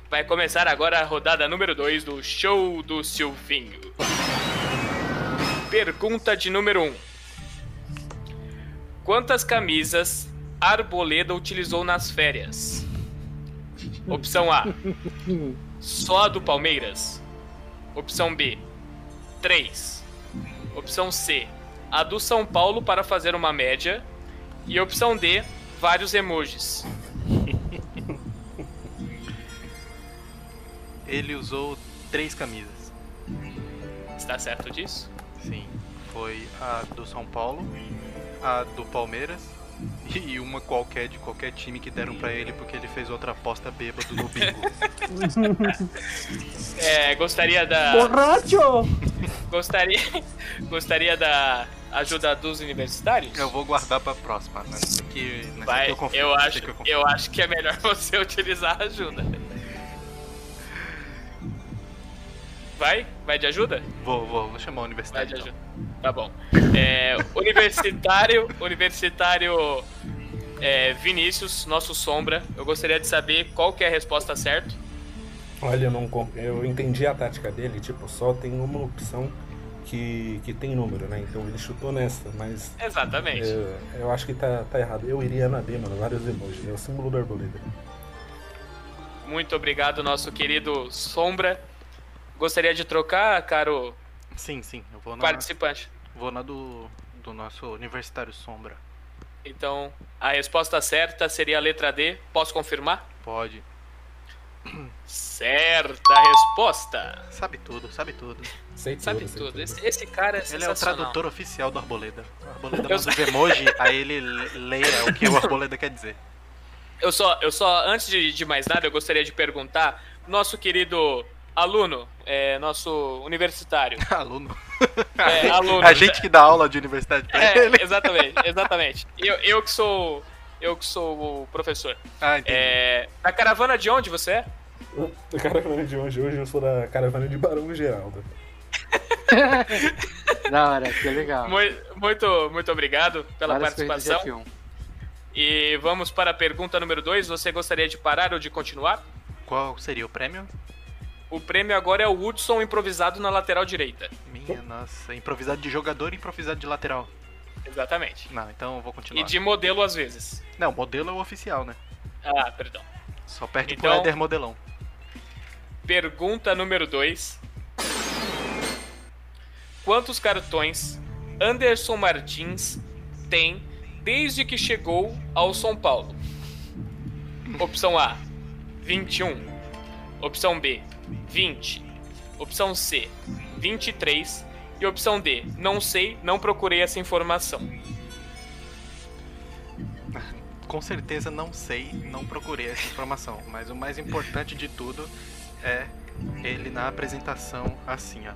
Vai começar agora a rodada número 2 do Show do Silvinho. Pergunta de número 1. Um. Quantas camisas Arboleda utilizou nas férias? Opção A. Só a do Palmeiras. Opção B. 3. Opção C. A do São Paulo para fazer uma média. E opção D. Vários emojis. ele usou três camisas. Está certo disso? Sim. Foi a do São Paulo, a do Palmeiras e uma qualquer de qualquer time que deram pra ele porque ele fez outra aposta bêbado no bingo. É, gostaria da. Borracho! Gostaria. Gostaria da ajuda dos universitários? Eu vou guardar pra próxima, né? Aqui, nessa Vai, eu confio. eu acho, aqui eu eu acho que é melhor você utilizar a ajuda. Vai? Vai de ajuda? Vou, vou, vou chamar o Vai universitário. de então. Tá bom. É, universitário, universitário é, Vinícius, nosso sombra. Eu gostaria de saber qual que é a resposta certa. Olha, eu não eu entendi a tática dele, tipo, só tem uma opção que, que tem número, né? Então ele chutou nessa, mas Exatamente. é, eu acho que tá, tá errado. Eu iria na B, mano, vários emojis. É o símbolo da arboleda. Muito obrigado, nosso querido sombra. Gostaria de trocar, caro Sim, sim, eu vou na, participante. Vou na do, do nosso universitário Sombra. Então, a resposta certa seria a letra D. Posso confirmar? Pode. Certa resposta. Sabe tudo, sabe tudo. Sei Sabe tudo, sei tudo. tudo. Esse, esse cara é Ele é o tradutor oficial do Arboleda. O Arboleda Eu manda os emoji, aí ele leia o que o Arboleda quer dizer. Eu só, eu só, antes de, de mais nada, eu gostaria de perguntar, nosso querido aluno, é, nosso universitário. Aluno. É, aluno. A gente que dá aula de universidade pra É, ele. exatamente, exatamente. Eu, eu que sou, eu que sou o professor. Ah, entendi. É, da caravana de onde você é? Da caravana de hoje, hoje eu sou da caravana de Barão Geraldo. Da hora, que legal. Mui- Muito, muito obrigado pela Várias participação. F1. E vamos para a pergunta número 2. Você gostaria de parar ou de continuar? Qual seria o prêmio? O prêmio agora é o Hudson improvisado na lateral direita. Minha nossa, improvisado de jogador e improvisado de lateral. Exatamente. Não, então eu vou continuar. E de modelo às vezes. Não, modelo é o oficial, né? Ah, perdão. Só perde Então- pro Éder Modelão. Pergunta número 2. Quantos cartões Anderson Martins tem desde que chegou ao São Paulo? Opção A: 21. Opção B: 20. Opção C: 23. E opção D: não sei, não procurei essa informação. Com certeza não sei, não procurei essa informação. Mas o mais importante de tudo é ele na apresentação assim, ó.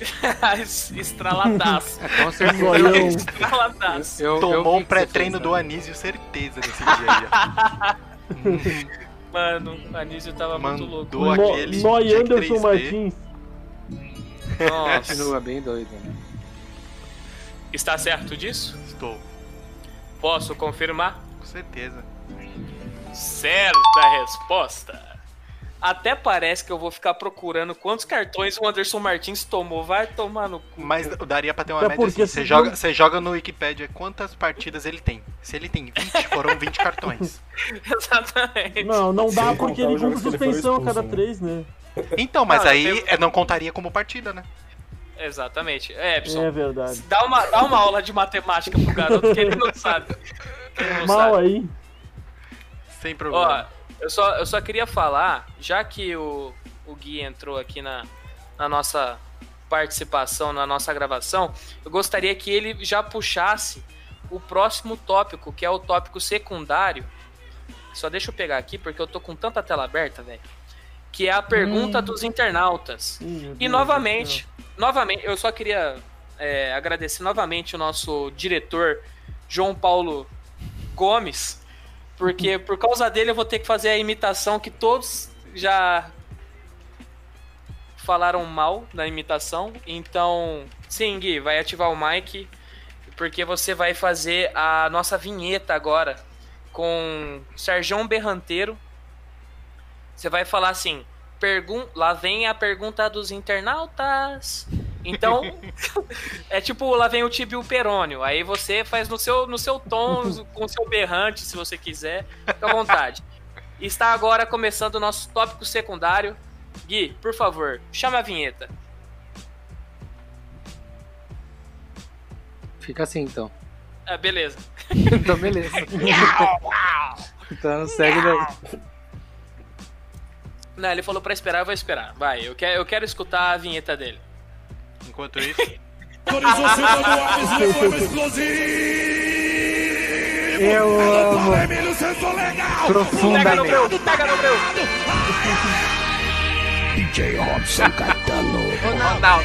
Estraladaço. Com certeza. Estraladaço. Eu- eu Tomou vi um pré-treino do. Anísio, certeza, nesse dia aí, ó. Mano, o Anísio tava muito louco. Mandou No, aquele Noi Jack Anderson 3D. Martins. Nossa. Continua bem doido, né? Está certo disso? Estou, Posso confirmar? com certeza. Certa resposta. Até parece que eu vou ficar procurando quantos cartões o Anderson Martins tomou. Vai tomar no cu. Mas daria pra ter uma É média assim. Você se joga, não- você joga no Wikipedia quantas partidas ele tem. Se ele tem 20, foram 20 cartões. Exatamente. Não, não dá porque ele foi suspensão a cada expulso, né? três, né? Então, mas Não, aí eu- é, não contaria como partida, né? Exatamente. É, Epson, É verdade. dá, uma, dá uma aula de matemática pro garoto que ele não sabe. Que ele não Mal sabe. aí. Sem Ó, problema. Eu só, eu só queria falar, já que o, o Gui entrou aqui na, na nossa participação, na nossa gravação, eu gostaria que ele já puxasse o próximo tópico, que é o tópico secundário. Só deixa eu pegar aqui, porque eu tô com tanta tela aberta, velho. Que é a pergunta dos internautas. Meu E novamente, novamente, eu só queria é, agradecer novamente o nosso diretor João Paulo Gomes, porque por causa dele eu vou ter que fazer a imitação que todos já falaram mal da imitação. Então, sim, Gui, vai ativar o mic, porque você vai fazer a nossa vinheta agora com Serjão Berranteiro. Você vai falar assim: pergun lá vem a pergunta dos internautas. Então, é tipo, lá vem o Tibio Perônio. Aí você faz no seu, no seu tom, com o seu berrante, se você quiser. Fica à vontade. Está agora começando o nosso tópico secundário. Gui, por favor, chama a vinheta. Fica assim então. Ah, beleza. Então, beleza. então segue daí. Não, ele falou pra esperar, eu vou esperar. Vai, eu quero, eu quero escutar a vinheta dele. Enquanto isso. Eu amo. Profundamente. Pega no Breu. DJ Robson Caetano. Ronaldo.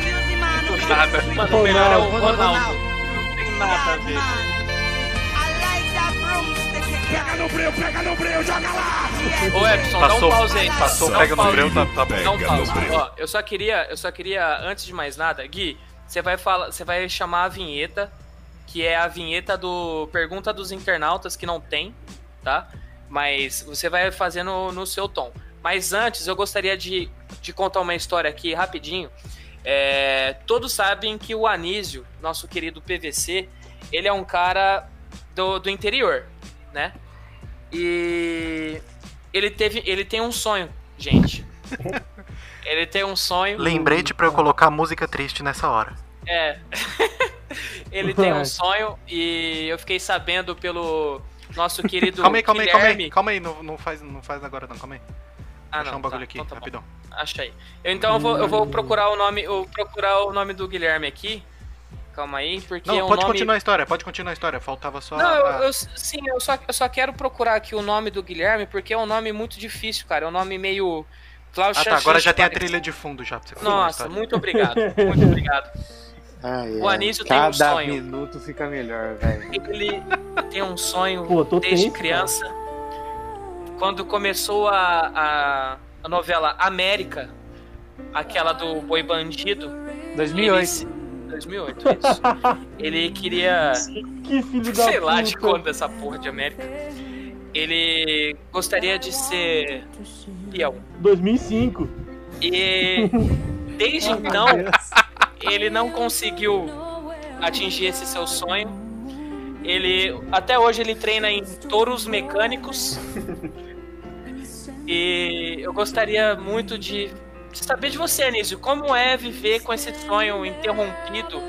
Do nada. Mano, o melhor é o Ronaldo. Não tem nada a ver. Pega no breu, pega no breu, joga lá. Ô Epson, dá um passou, pause aí. passou, Dá um pega no breu, tá, tá bom. Dá um pause. Ó, eu só queria, eu só queria, antes de mais nada, Gui, você vai falar, você vai chamar a vinheta, que é a vinheta do Pergunta dos Internautas, que não tem, tá? Mas você vai fazendo no seu tom. Mas antes, eu gostaria de, de contar uma história aqui rapidinho. É, todos sabem que o Anísio, nosso querido PVC, ele é um cara do, do interior, né? E ele teve, ele tem um sonho, gente. Ele tem um sonho. Lembrete pra eu colocar música triste nessa hora. É. ele tem um sonho e eu fiquei sabendo pelo nosso querido Calma aí, calma aí, calma aí. Guilherme. Calma aí, não, não, faz, não faz agora não, calma aí. Ah, Achar não, um bagulho tá, aqui, então tá rapidão. Acha aí. Eu, então eu vou, eu vou procurar o nome, eu procurar o nome do Guilherme aqui. Calma aí, porque Não, é um pode nome... continuar a história, pode continuar a história. Faltava só. Não, eu, a- eu- sim, eu só, eu só quero procurar aqui o nome do Guilherme, porque é um nome muito difícil, cara. É um nome meio. Ah tá, agora já tem a trilha de fundo já pra você continuar a Nossa, muito obrigado. Muito obrigado. Ai, O ai. Anísio tem um Cada sonho. minuto fica melhor, velho. Ele tem um sonho Pô, desde tenso, criança. Quando começou a, a, a novela América, aquela do Boi Bandido. 2008. Ele, 2008, isso. ele queria. Que filho da Sei lá puta. de quando essa porra de América. Ele gostaria de ser peão. 2005. E desde então, ele não conseguiu atingir esse seu sonho. Ele até hoje ele treina em touros mecânicos. E eu gostaria muito de, de saber de você, Anísio, como é viver com esse sonho interrompido,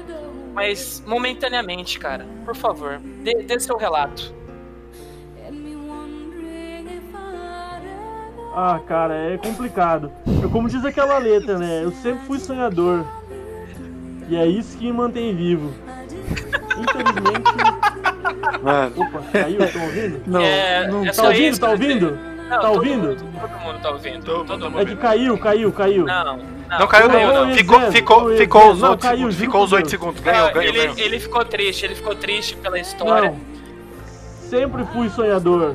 mas momentaneamente, cara. Por favor, dê, dê seu relato. Ah, cara, é complicado. Eu, como diz aquela letra, né? Eu sempre fui sonhador. E é isso que me mantém vivo. Infelizmente. Mano, Opa, caiu? Estão ouvindo? não, É, não é Tá ouvindo? isso, Tá né? ouvindo? Não, Tá todo ouvindo? mundo- todo mundo tá ouvindo. Todo todo mundo. É que caiu, caiu, caiu. Não, não, Não caiu, eu não. Ficou, ficou, eu ficou os dizendo. outros Não, caiu, Ficou os 8 Deus. segundos. Ganhou, Não, ganhou, ele, ganhou. ele ficou triste, ele ficou triste pela história. Não. Sempre fui sonhador.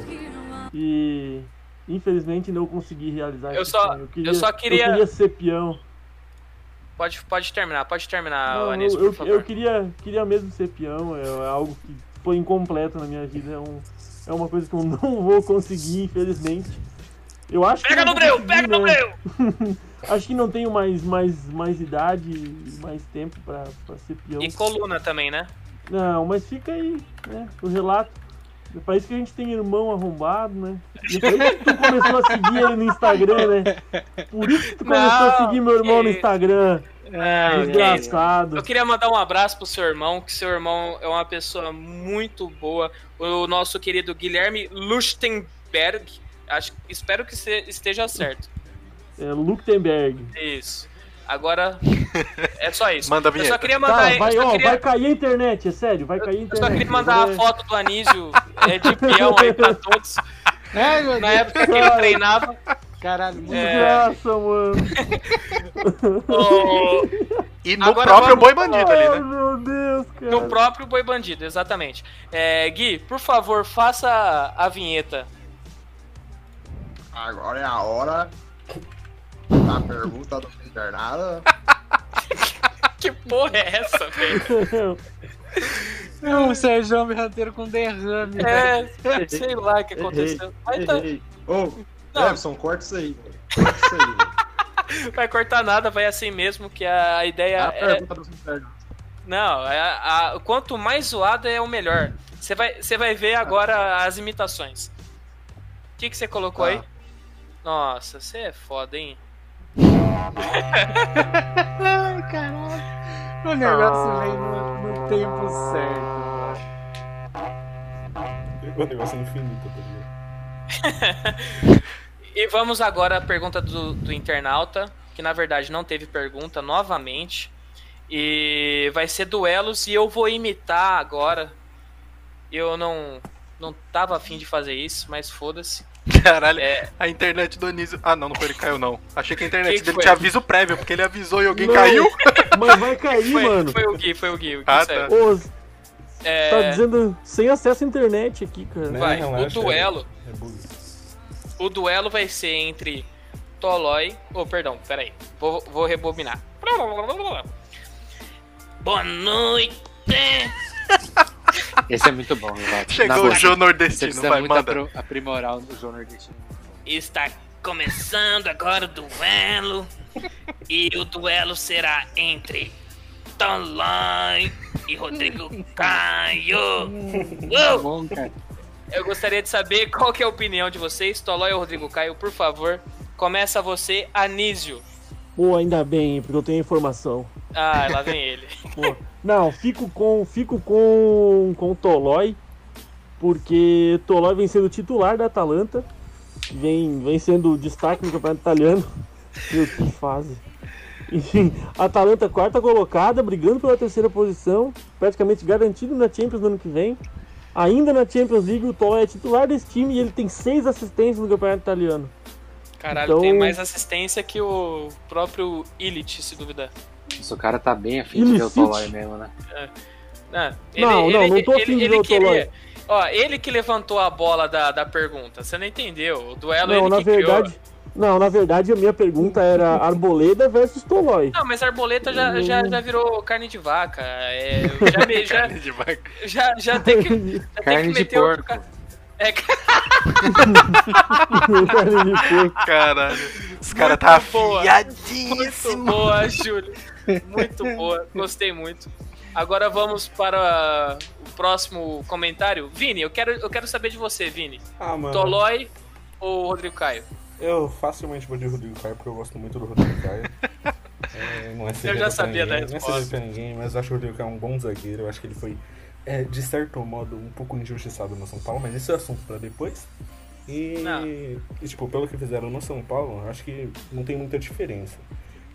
E infelizmente não consegui realizar Eu esse só- sonho. eu só queria- Eu queria ser peão. Pode, pode terminar, pode terminar, Não, Anísio, eu, por favor. eu queria, queria mesmo ser peão, é, é algo que foi incompleto na minha vida, é, um, é uma coisa que eu não vou conseguir, infelizmente. Eu acho Pega que no não breu, pega no breu! acho que não tenho mais, mais, mais idade e mais tempo pra, pra ser peão. E coluna também, né? Não, mas fica aí, né? O relato. É pra isso que a gente tem irmão arrombado, né? E é por isso que tu começou a seguir ele no Instagram, né? Por isso que tu começou a Não, seguir meu irmão no Instagram. É, Desgraçado. Eu queria mandar um abraço pro seu irmão, que seu irmão é uma pessoa muito boa. O nosso querido Guilherme Luchtenberg. Acho, espero que esteja certo. É Luktenberg. Isso. Agora é só isso. Manda a eu só vinheta. queria mandar. Tá, vai, eu ó, queria, vai cair a internet, é sério, vai cair a eu internet. só queria mandar a é- foto do Anísio é, de peão aí pra todos. Meu Na época que ele treinava. Caralho, muito É. Desgraça, mano. o- E no Agora próprio vamos- boi bandido ali, Ai, né? meu Deus, cara. No próprio Boi Bandido, exatamente. É, Gui, por favor, faça a vinheta. Agora é a hora da pergunta do internado. Que porra é essa, velho? Não, o Sérgio Berranteiro com derrame. É, sei lá o que aconteceu. Vai, tá-. Não. Everson, corta isso aí. velho. Corta isso aí. vai cortar nada, vai assim mesmo, que a ideia A é. pergunta dos internados. Não, é a- a- quanto mais zoado é o melhor. Você vai, você vai ver agora as imitações. O que, que você colocou Tá. aí? Nossa, você é foda, hein? Ai, caralho. O negócio vem no, no tempo certo. O negócio é infinito, tá ligado? E vamos agora à pergunta do, do internauta, que na verdade não teve pergunta novamente. E vai ser duelos e eu vou imitar agora. Eu não não tava afim de fazer isso, mas foda-se. Caralho, É. a internet do Anísio. Ah, não, não foi ele que caiu, não. Achei que a internet Quem dele foi? tinha aviso prévio, porque ele avisou e alguém Não. caiu. Mas vai cair, Foi, mano. foi o Gui, foi o Gui. O Gui Ah, tá. Ô, É, tá dizendo sem acesso à internet aqui, cara. Vai, relaxa, o duelo. É. O duelo vai ser entre Tolói. Oh, perdão, peraí. Vou, vou rebobinar. Boa noite! Esse é muito bom, Renato. Chegou Na o Você Nordestino, precisa vai, muito manda. apro- aprimorar o João Nordestino. Está começando agora o duelo. E o duelo será entre Tolói e Rodrigo Caio. Tá Uou! bom, cara. Eu gostaria de saber qual que é a opinião de vocês, Tolói ou Rodrigo Caio, por favor. Começa você, Anísio. Pô, ainda bem, porque eu tenho informação. Ah, lá vem ele. Pô, não, fico com fico com com o Tolói, porque Tolói vem sendo titular da Atalanta, vem vem sendo destaque no campeonato italiano. Meu que fase. Enfim, Atalanta quarta colocada, brigando pela terceira posição, praticamente garantido na Champions no ano que vem. Ainda na Champions League, o Tolói é titular desse time e ele tem seis assistências no campeonato italiano. Caralho, Então- tem mais assistência que o próprio Illich, se duvidar. Esse cara tá bem afim de ver o. Tolói mesmo, né? Ah, Não, não, não tô afim de ver o Tolói. Ó, ele que levantou a bola da, da pergunta. Você não entendeu? O duelo Não, ele na que verdade, criou. Não, na verdade a minha pergunta era Arboleda versus Tolói. Não, mas a arboleta já, já, já virou carne de vaca. É, já, me- já, Carne de vaca. já, já tem que, já tem Carne que de meter outro porco. ca- É, Carne de porco. Caralho. Os caras tá afiadíssimo. Muito boa, Júlio. Muito boa. Gostei muito. Agora vamos para o próximo comentário. Vini, eu quero, eu quero saber de você, Vini. Ah, mano. Tolói ou Rodrigo Caio? Eu facilmente vou de Rodrigo Caio, porque eu gosto muito do Rodrigo Caio. É, não é segredo já sabia da ninguém, Não é resposta. pra ninguém, mas eu acho que o Rodrigo Caio é um bom zagueiro. Eu acho que ele foi, é, de certo modo, um pouco injustiçado no São Paulo, mas esse é assunto pra depois. E, e, tipo, pelo que fizeram no São Paulo, eu acho que não tem muita diferença.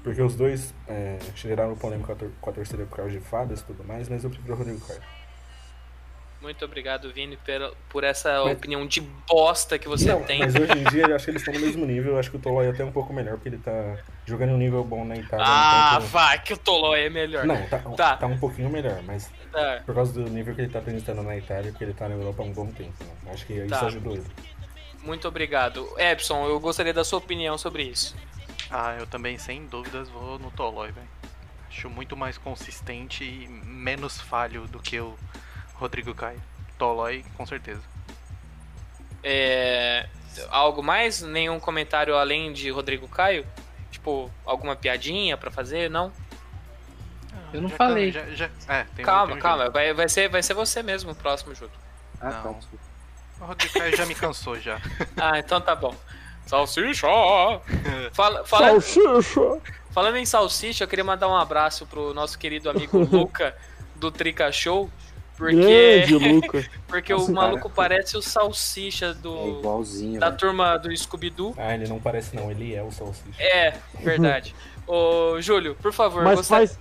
Porque os dois é, geraram polêmica com a tor- com a torcida por causa de fadas e tudo mais, mas eu prefiro o Rodrigo Caio. Muito obrigado, Vini, pela- por essa Mas- opinião de bosta que você Não, tem. mas hoje em dia eu acho que eles estão no mesmo nível. Eu acho que o Tolói é até um pouco melhor, porque ele tá jogando em um nível bom na Itália. Ah, enquanto- vai, que o Tolói é melhor. Não, tá, Tá. tá. um pouquinho melhor, mas Tá. por causa do nível que ele tá apresentando na Itália, porque ele tá na Europa há um bom tempo. Né? Acho que isso Tá. ajudou ele. Muito obrigado. Epson, eu gostaria da sua opinião sobre isso. Ah, eu também, sem dúvidas, vou no Tolói, velho. Acho muito mais consistente e menos falho do que o Rodrigo Caio. Tolói, com certeza. É, Algo mais? Nenhum comentário além de Rodrigo Caio? Tipo, alguma piadinha pra fazer? Não? Eu não Já falei. Já, já- é, tem um- calma, tem um calma. jogo. Vai, vai, ser, vai ser você mesmo o próximo, Júlio. Ah, Não. tá. O Rodrigo Caio já me cansou já. Ah, então tá bom. Salsicha! Fala, fala, Salsicha! falando em salsicha, eu queria mandar um abraço pro nosso querido amigo Luca do Trica Show. Porque, Grande, Luca. porque Nossa, o maluco cara. parece o salsicha É do, igualzinho, da velho. turma do Scooby-Doo. Ah, ele não parece não, ele é o Salsicha. É, verdade. Ô, Júlio, por favor, Mas você... faz,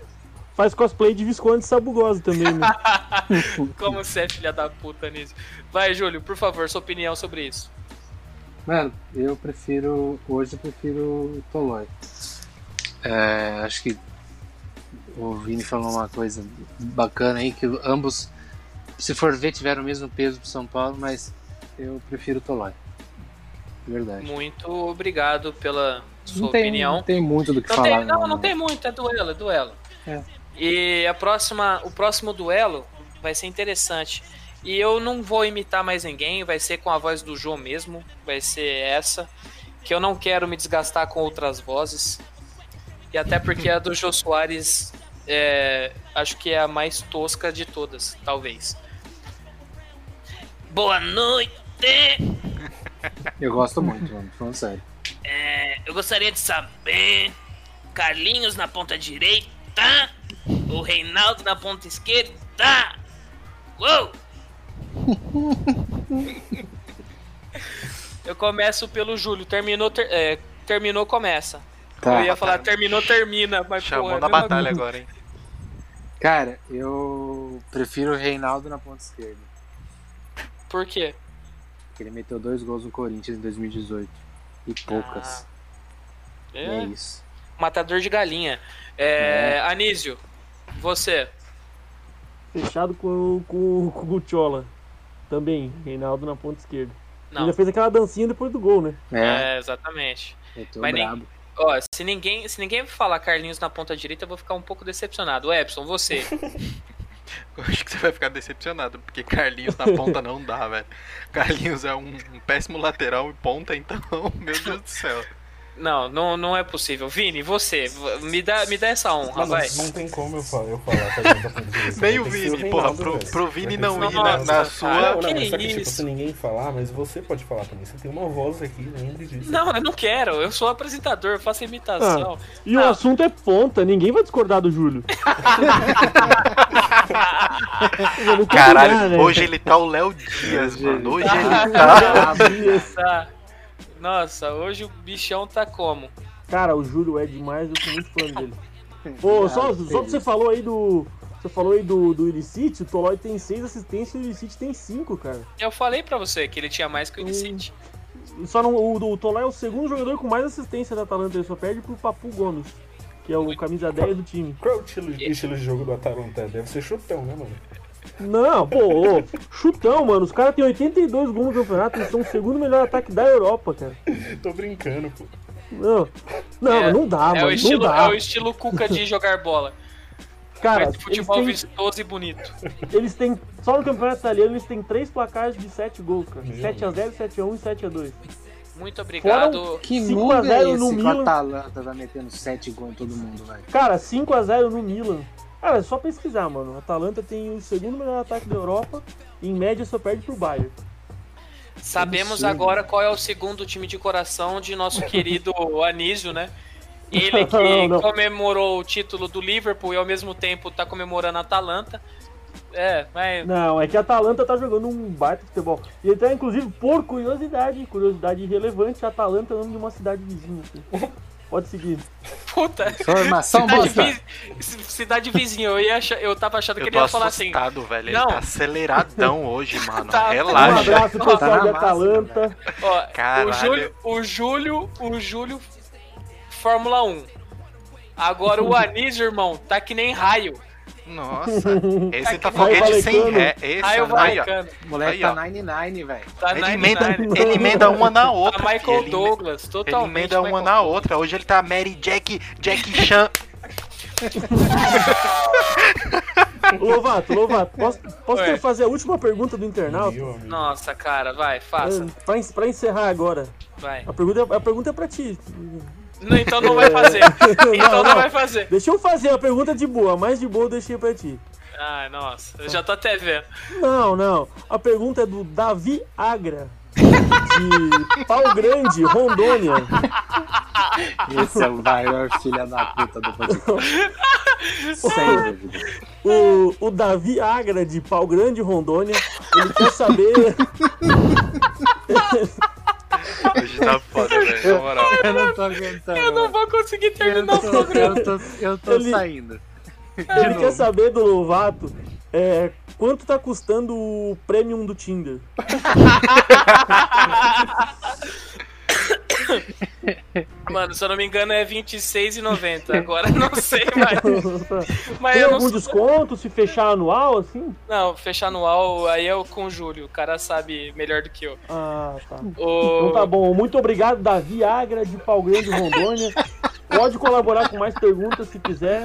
faz cosplay de Visconde Sabugoso também, né? Como você é filha da puta nisso. Vai, Júlio, por favor, sua opinião sobre isso. Mano, eu prefiro. Hoje eu prefiro o Tolói. É, acho que o Vini falou uma coisa bacana aí, que ambos, se for ver, tiveram o mesmo peso pro São Paulo, mas eu prefiro o Tolói. Verdade. Muito obrigado pela sua Não tem, opinião. não tem muito do que Não, falar. tem, não, não tem muito, é duelo, é duelo. É. E a próxima, o próximo duelo vai ser interessante. E eu não vou imitar mais ninguém, vai ser com a voz do João mesmo, vai ser essa, que eu não quero me desgastar com outras vozes. E até porque a do Jô Soares é, acho que é a mais tosca de todas, talvez. Boa noite! Eu gosto muito, mano, falando sério. É, eu gostaria de saber. Carlinhos na ponta direita. O Reinaldo na ponta esquerda. Uou! Eu começo pelo Júlio. Terminou, ter- é, terminou, começa. Tá. Eu ia falar terminou, termina, mas Chamou porra, é na batalha agora, hein? Cara, eu prefiro o Reinaldo na ponta esquerda. Por quê? Porque ele meteu dois gols no Corinthians em 2018. E poucas. E é É, isso. matador de galinha. É, Anísio, você. Fechado com, com, com o Gucciola. Também, Reinaldo na ponta esquerda. Não. Ele já fez aquela dancinha depois do gol, né? É, exatamente. Meteu Mas nem- brabo. Ó, se ninguém, se ninguém falar Carlinhos na ponta direita, eu vou ficar um pouco decepcionado. Epson, você. Eu acho que você vai ficar decepcionado, porque Carlinhos na ponta não dá, velho. Carlinhos é um, um péssimo lateral e ponta, então, meu Deus do céu. Não, não, não é possível. Vini, você, me dá, me dá essa honra, Mano, vai. não tem como eu falar, eu falar direita. Nem o Vini, porra, pro- pro Vini não ir na- na sua- Não, não, Que só que, tipo, isso? se ninguém falar, mas você pode falar também. Você tem uma voz aqui, lembre disso. Não, eu não quero. Eu sou apresentador, eu faço imitação. Ah, e o assunto é ponta, ninguém vai discordar do Júlio. Caralho, né? hoje ele tá o Léo Dias, mano. Hoje tá. ele tá. Nossa, hoje o bichão tá como? Cara, o Júlio é demais, eu sou muito fã dele. Pô, só, só que você falou aí do. Você falou aí do, do Illicit, o Tolói tem 6 assistências e o Illicit tem 5, cara. Eu falei pra você que ele tinha mais que o Ilicite. Só não, o, o Tolói é o segundo jogador com mais assistência da Atalanta, ele só perde pro Papu Gomes, que é o camisa 10 do time. Qual é o estilo, estilo de jogo do Atalanta? Deve ser chutão, né, mano? Não, pô, ô, chutão, mano. Os caras têm 82 gols no campeonato, eles são o segundo melhor ataque da Europa, cara. Tô brincando, pô. Não, não, É, não dá, é mano. o estilo, não dá. é o estilo Cuca de jogar bola. Cara, Mas futebol têm- vistoso e bonito. Eles têm, só no campeonato italiano, eles têm três placares de 7 gols, cara. 7x0, 7x1 e 7x2. Muito obrigado. Que 5 mundo a 0 é esse no que o Milan. Atalanta tá metendo 7 gols em todo mundo, velho? Cara, 5x0 no Milan. Cara, é só pesquisar, mano. O Atalanta tem o segundo melhor ataque da Europa. E em média só perde pro Bayern. Sabemos Absurdo. agora qual é o segundo time de coração de nosso querido Anísio, né? Ele que Não, não. comemorou o título do Liverpool e ao mesmo tempo tá comemorando a Atalanta. É, mas. Não, é que a Atalanta tá jogando um baita futebol. E até, inclusive, por curiosidade, curiosidade irrelevante, a Atalanta é o nome de uma cidade vizinha. assim. Pode seguir. Puta. Informação cidade, bosta. vi- cidade vizinha. Eu, ia achar- eu tava achando que Eu ele tô ia falar assim. assustado, velho. Ele Não. tá aceleradão hoje, mano. Tá. Um Relaxa. abraço, pessoal Tá na de Atalanta. Ó, Caralho. o Júlio, o Júlio, o Júlio, Fórmula 1. Agora o Anísio, irmão, tá que nem raio. Nossa, esse tá foguete sem ré. Esse aí, ó. valecano. O moleque Aí, tá ó. 99, velho. Tá Ele 99. emenda, ele emenda uma na outra. Tá Michael filho. Ele Douglas, Ele totalmente. emenda uma Michael na outra. Hoje ele tá Mary Jack, Jack Chan. Lovato, Lovato, posso, posso fazer a última pergunta do internauta? Nossa, cara, vai, faça. É, Pra, pra encerrar agora. Vai. A pergunta, é- a pergunta é pra ti. Não, então não vai fazer. Então não, não. vai fazer. Deixa eu fazer a pergunta de boa, a mais de boa eu deixei pra ti. Ai, nossa, eu já tô até vendo. Não, não. A pergunta é do Davi Agra, de Pau Grande, Rondônia. Esse é o maior filho da puta do podcast. Sem dúvida. O, o Davi Agra, de Pau Grande, Rondônia, ele quer saber. Hoje tá foda, velho. Na moral. Eu não tô aguentando. Eu não vou conseguir terminar o tô, programa. eu tô, eu tô Ele- saindo. Ele quer saber do Lovato é, quanto tá custando o premium do Tinder. Mano, se eu não me engano é R$26,90. Agora não sei mais. Mas Tem algum sou- desconto se fechar anual assim? Não, fechar anual aí é o com o Júlio. O cara sabe melhor do que eu. Ah, tá. O... Então tá bom. Muito obrigado, Davi Agra, de Pau Grande, Rondônia. Pode colaborar com mais perguntas se quiser.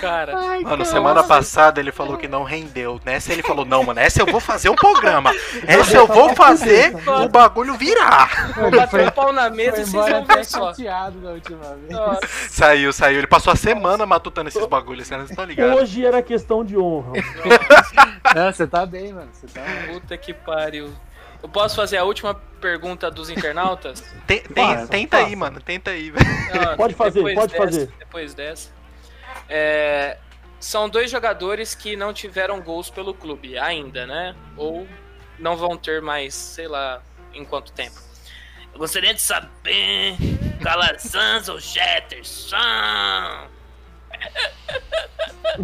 Cara, Mano, semana passada ele falou que não rendeu. Nessa ele falou, não, mano, essa eu vou fazer o programa. Essa eu vou fazer o bagulho virar. vou bater o pau na mesa Foi e vocês vão ver só. chateado da última vez. Nossa, Saiu, saiu. Ele passou a semana matutando esses bagulhos, vocês não estão ligados. Hoje era questão de honra. Não, você tá bem, mano. Você tá puta que pariu. Eu posso fazer a última pergunta dos internautas? Tem- tem- tenta faça. aí, mano, tenta aí, velho. Não, Pode fazer, depois pode dessa- fazer. Depois dessa. É, são dois jogadores que não tiveram gols pelo clube ainda, né? Ou não vão ter mais, sei lá, em quanto tempo. Eu gostaria de saber, Calazans ou Jetterson?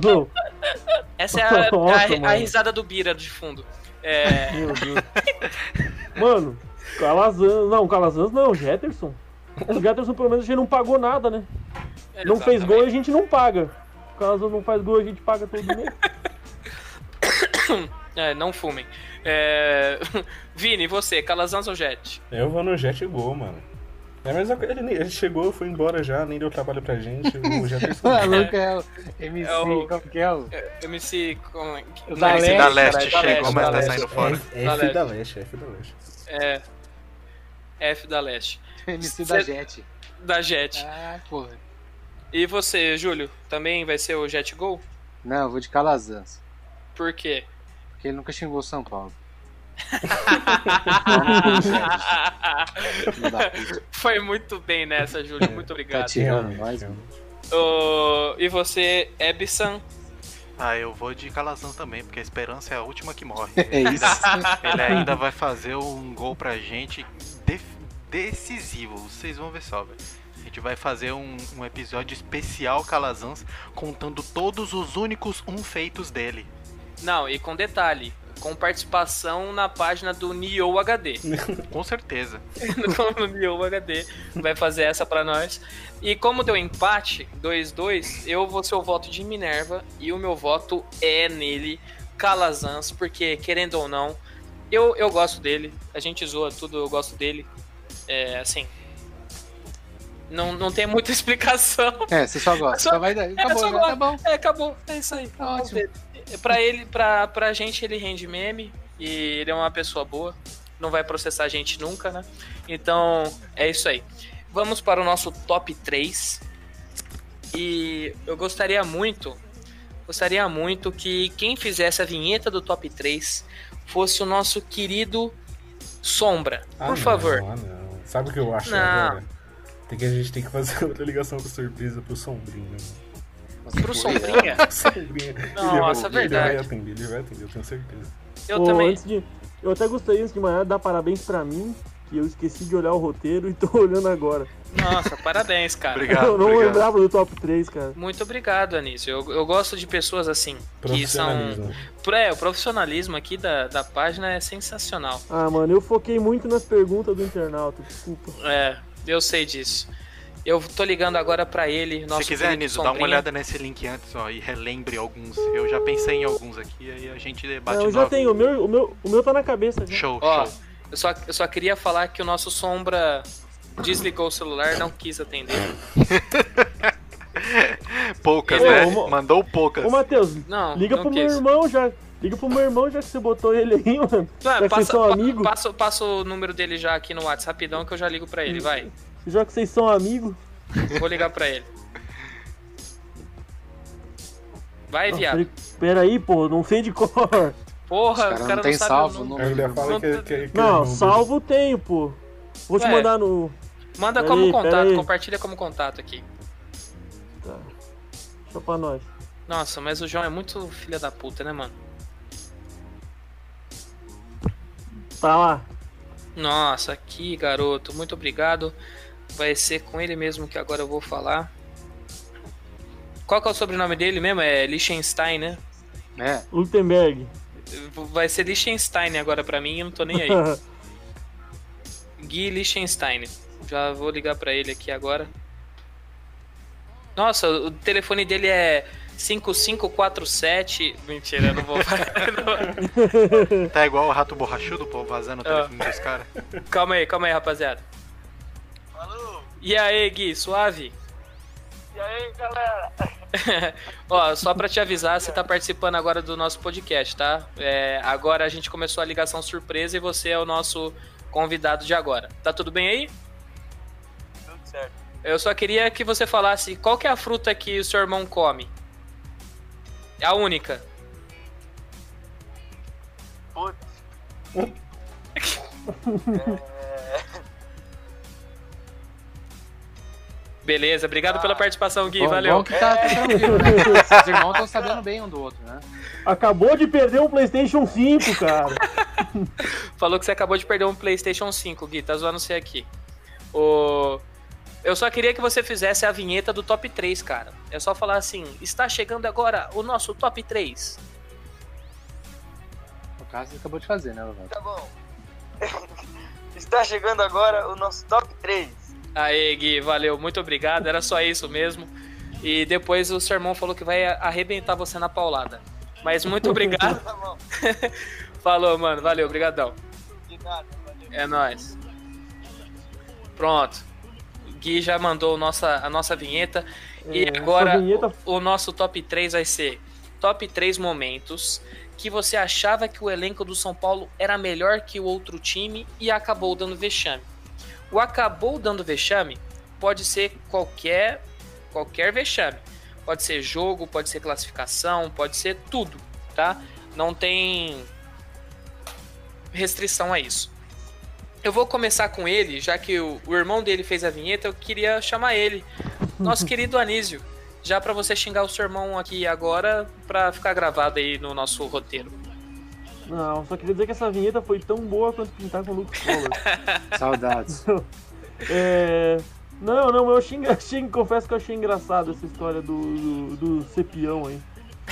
Não. Essa é a, Nossa, a- a risada do Bira de fundo. É, Meu Deus. Mano, Calazans. Não, Calazans não, Jetterson. O Jetterson pelo menos a gente não pagou nada, né? Não fez gol e a gente não paga. O Calazans não faz gol a gente paga todo mês. é, não fumem. É, Vini, você, Calazans ou Jet? Eu vou no Jet Gol, mano. É a mesma coisa, ele, nem- ele chegou, foi embora já, nem deu trabalho pra gente. O. O maluco é o MC, É o- como que é o? MC. Com... O da MC Leste, da Leste chegou, mas da tá saindo fora. F, Da F da Leste, F da Leste. É. F da Leste. MC da Jet. Da Jet. Ah, porra. E você, Júlio? Também vai ser o Jet Gol? Não, eu vou de Calazans. Por quê? Porque ele nunca xingou o São Paulo. Foi muito bem nessa, Júlio. Muito Tá obrigado. tirando nós, mano. Ô, e você, Ebson? Ah, eu vou de Calazans também, porque a esperança é a última que morre. É Ele isso. ainda- Ele ainda vai fazer um gol pra gente decisivo. Vocês vão ver só, velho. A gente vai fazer um, um episódio especial Calazans, contando todos os únicos um feitos dele. Não, e com detalhe. Com participação na página do Nioh HD. Com certeza. no Nioh HD. Vai fazer essa pra nós. E como deu empate, 2-2, eu vou ser o voto de Minerva. E o meu voto é nele, Calazans, porque querendo ou não, eu, eu gosto dele. A gente zoa tudo, eu gosto dele. É assim. Não, não tem muita explicação. É, você só gosta. Só- Só vai dar. É, Acabou, só já, gosto. tá bom. É, acabou. É isso aí. Tá ótimo. Pra ele, pra, pra gente, ele rende meme. E ele é uma pessoa boa. Não vai processar a gente nunca, né? Então, é isso aí. Vamos para o nosso top 3. E eu gostaria muito. Gostaria muito que quem fizesse a vinheta do top 3 fosse o nosso querido Sombra. Ah, Por não, favor. Ah, não. Sabe o que eu acho Não. agora? Tem que a gente tem que fazer outra ligação com surpresa pro Sombrinho. Pro Sombrinha? Sombrinha. Nossa, ele, vai- verdade. Ele vai atender, ele vai atender, eu tenho certeza. Eu Pô, também. Antes de, eu até gostaria, antes de manhã, dar parabéns pra mim, que eu esqueci de olhar o roteiro e tô olhando agora. Nossa, parabéns, cara. eu não lembrava do top 3, cara. Muito obrigado, Anísio. Eu, eu gosto de pessoas assim, que são. É, o profissionalismo aqui da, da página é sensacional. Ah, mano, eu foquei muito nas perguntas do internauta, desculpa. É, eu sei disso. Eu tô ligando agora pra ele, nosso Se quiser, Anísio, dá uma olhada nesse link antes, ó, e relembre alguns. Eu já pensei em alguns aqui, aí a gente debate Não, eu já tenho, o meu, o, meu, o meu tá na cabeça já. Show, Ó, show. eu só, eu só queria falar que o nosso Sombra desligou o celular, não quis atender. Poucas, né? Mandou poucas. Ô, Matheus, Não, liga não pro meu quis. irmão já. Liga pro meu irmão já que você botou ele aí, mano. Já que vocês passa, são pa- amigos. passa, passa o número dele já aqui no WhatsApp rapidão que eu já ligo pra ele, vai. Já que vocês são amigos. Vou ligar pra ele. Vai, viado. Pera aí, pô, não sei de cor. Porra, Os o caras cara não tem sabe salvo o o número. Aí ele fala Não, que, que, que Não, é salvo tenho, pô. Vou te Ué. mandar no. Manda Pera como aí, contato, compartilha como contato aqui. Tá. Só pra nós. Nossa, mas o João é muito filha da puta, né, mano? Tá lá. Nossa, aqui, garoto, muito obrigado. Vai ser com ele mesmo que agora eu vou falar. Qual que é o sobrenome dele mesmo? É Liechtenstein, né? É. Lutemberg. Vai ser Liechtenstein agora pra mim, eu não tô nem aí. Gui Liechtenstein. Já vou ligar pra ele aqui agora. Nossa, o telefone dele é 5547. Mentira, eu não vou. não- Tá igual o rato borrachudo, pô, vazando o Ah. telefone dos caras. Calma aí, calma aí, rapaziada. E aí, Gui, suave? E aí, galera? Ó, só pra te avisar, você tá participando agora do nosso podcast, tá? É, agora a gente começou a ligação surpresa e você é o nosso convidado de agora. Tá tudo bem aí? Tudo certo. Eu só queria que você falasse qual que é a fruta que o seu irmão come. É a única. Putz. Beleza, obrigado pela participação, Gui. Bom, valeu. bom que tá, tá tranquilo, né? Os irmãos estão sabendo bem um do outro, né? Acabou de perder um PlayStation 5, cara. Falou que você acabou de perder um PlayStation 5, Gui. Tá zoando você aqui. O... Eu só queria que você fizesse a vinheta do top 3, cara. É só falar assim: está chegando agora o nosso top 3. No caso, você acabou de fazer, né, Lovato? Tá bom. Está chegando agora o nosso top 3. Aê, Gui, valeu, muito obrigado. Era só isso mesmo. E depois o seu irmão falou que vai arrebentar você na paulada. Mas muito obrigado. Tá bom. Falou, mano. Valeu, brigadão. De nada, valeu. É nóis. Pronto. Gui já mandou nossa, a nossa vinheta. e É, agora essa vinheta- o, o nosso top 3 vai ser top 3 momentos que você achava que o elenco do São Paulo era melhor que o outro time e acabou dando vexame. O acabou dando vexame pode ser qualquer qualquer vexame. Pode ser jogo, pode ser classificação, pode ser tudo, tá? Não tem restrição a isso. Eu vou começar com ele, já que o, o irmão dele fez a vinheta, eu queria chamar ele, nosso querido Anísio, já pra você xingar o seu irmão aqui agora, pra ficar gravado aí no nosso roteiro. Não, só queria dizer que essa vinheta foi tão boa quanto pintar com o Lucas. Saudades. É... Não, não, eu achei, achei, confesso que eu achei engraçado essa história do, do, do cepião aí.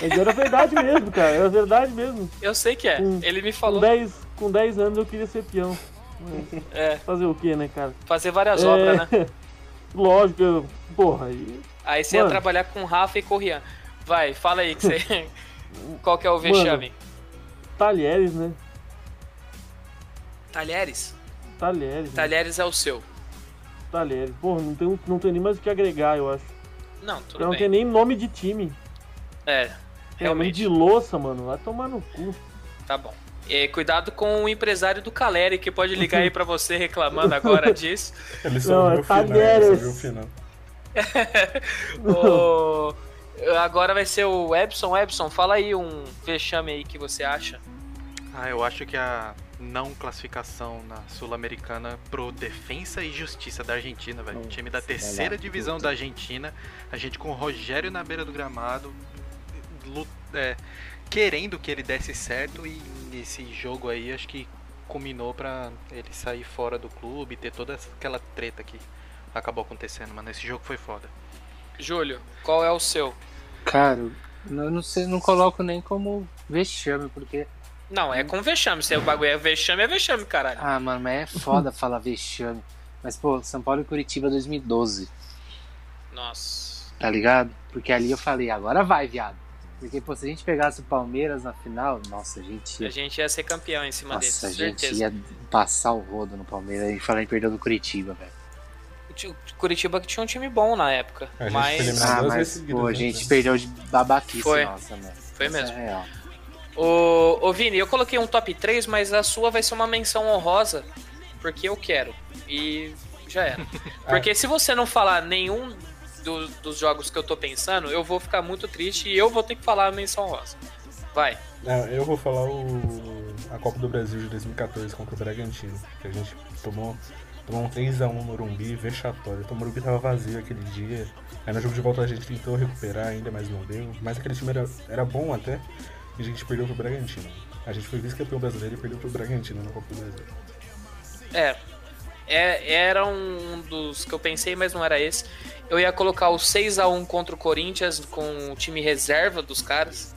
Mas era verdade mesmo, cara, era verdade mesmo. Eu sei que é, Hum, ele me Com falou 10, com 10 anos eu queria ser peão. Mas é, Fazer o que, né, cara? fazer várias É, obras, né? Lógico, eu, porra, aí. Aí você ia Mano. trabalhar com Rafa e Corrian. Vai, fala aí que você. Qual que é o vexame? Talheres, né? Talheres? Talheres. né? Talheres é o seu. Talheres. Porra, não tem, não tem nem mais o que agregar, eu acho. Não, tudo não bem. tem nem nome de time. É, Tem nome realmente. de louça, mano. Vai tomar no cu. Tá bom. E cuidado com o empresário do Caleri, que pode ligar aí pra você reclamando agora disso. Ele só Não, viu é o final, ele só viu o final. O- Agora vai ser o Epson. Epson, fala aí um vexame aí que você acha. Ah, eu acho que a não classificação na Sul-Americana pro Defensa e Justiça da Argentina, velho. Nossa, Time da terceira divisão puta. da Argentina, a gente com o Rogério na beira do gramado, lu- é, querendo que ele desse certo e nesse jogo aí acho que culminou pra ele sair fora do clube, ter toda aquela treta que acabou acontecendo, mano. Esse jogo foi foda. Júlio, qual é o seu? Cara, eu não sei, não coloco nem como vexame, porque. Não, é com vexame. Se o bagulho é vexame, é vexame, caralho. Ah, mano, mas é foda falar vexame. Mas, pô, São Paulo e Curitiba 2012, Nossa. tá ligado? Porque ali eu falei, agora vai, viado. Porque, pô, se a gente pegasse o Palmeiras na final, nossa, a gente A ia. gente ia ser campeão em cima deles, Nossa, a gente certeza. ia passar o rodo no Palmeiras e falar em perdeu do Curitiba, velho. O Ti- Curitiba que tinha um time bom na época. A mas. Ah, mas, pô, a né, gente cara? perdeu de babaquice, Foi. nossa, mano. Foi Isso mesmo. É. Ô, ô Vini, eu coloquei um top 3, mas a sua vai ser uma menção honrosa, porque eu quero. E já era. Porque se você não falar nenhum do- dos jogos que eu tô pensando, eu vou ficar muito triste e eu vou ter que falar a menção honrosa. Vai. Não, eu vou falar o a Copa do Brasil de 2014 contra o Bragantino, que a gente tomou, tomou um 3x1 no Morumbi, vexatório. Então o Morumbi tava vazio aquele dia. Aí no jogo de volta a gente tentou recuperar ainda, mas não deu. Mas aquele time era, era bom até, e a gente perdeu pro Bragantino. A gente foi vice-campeão brasileiro e perdeu pro Bragantino na Copa do Brasil. É. é era um dos que eu pensei, mas não era esse. Eu ia colocar o 6 a 1 contra o Corinthians com o time reserva dos caras.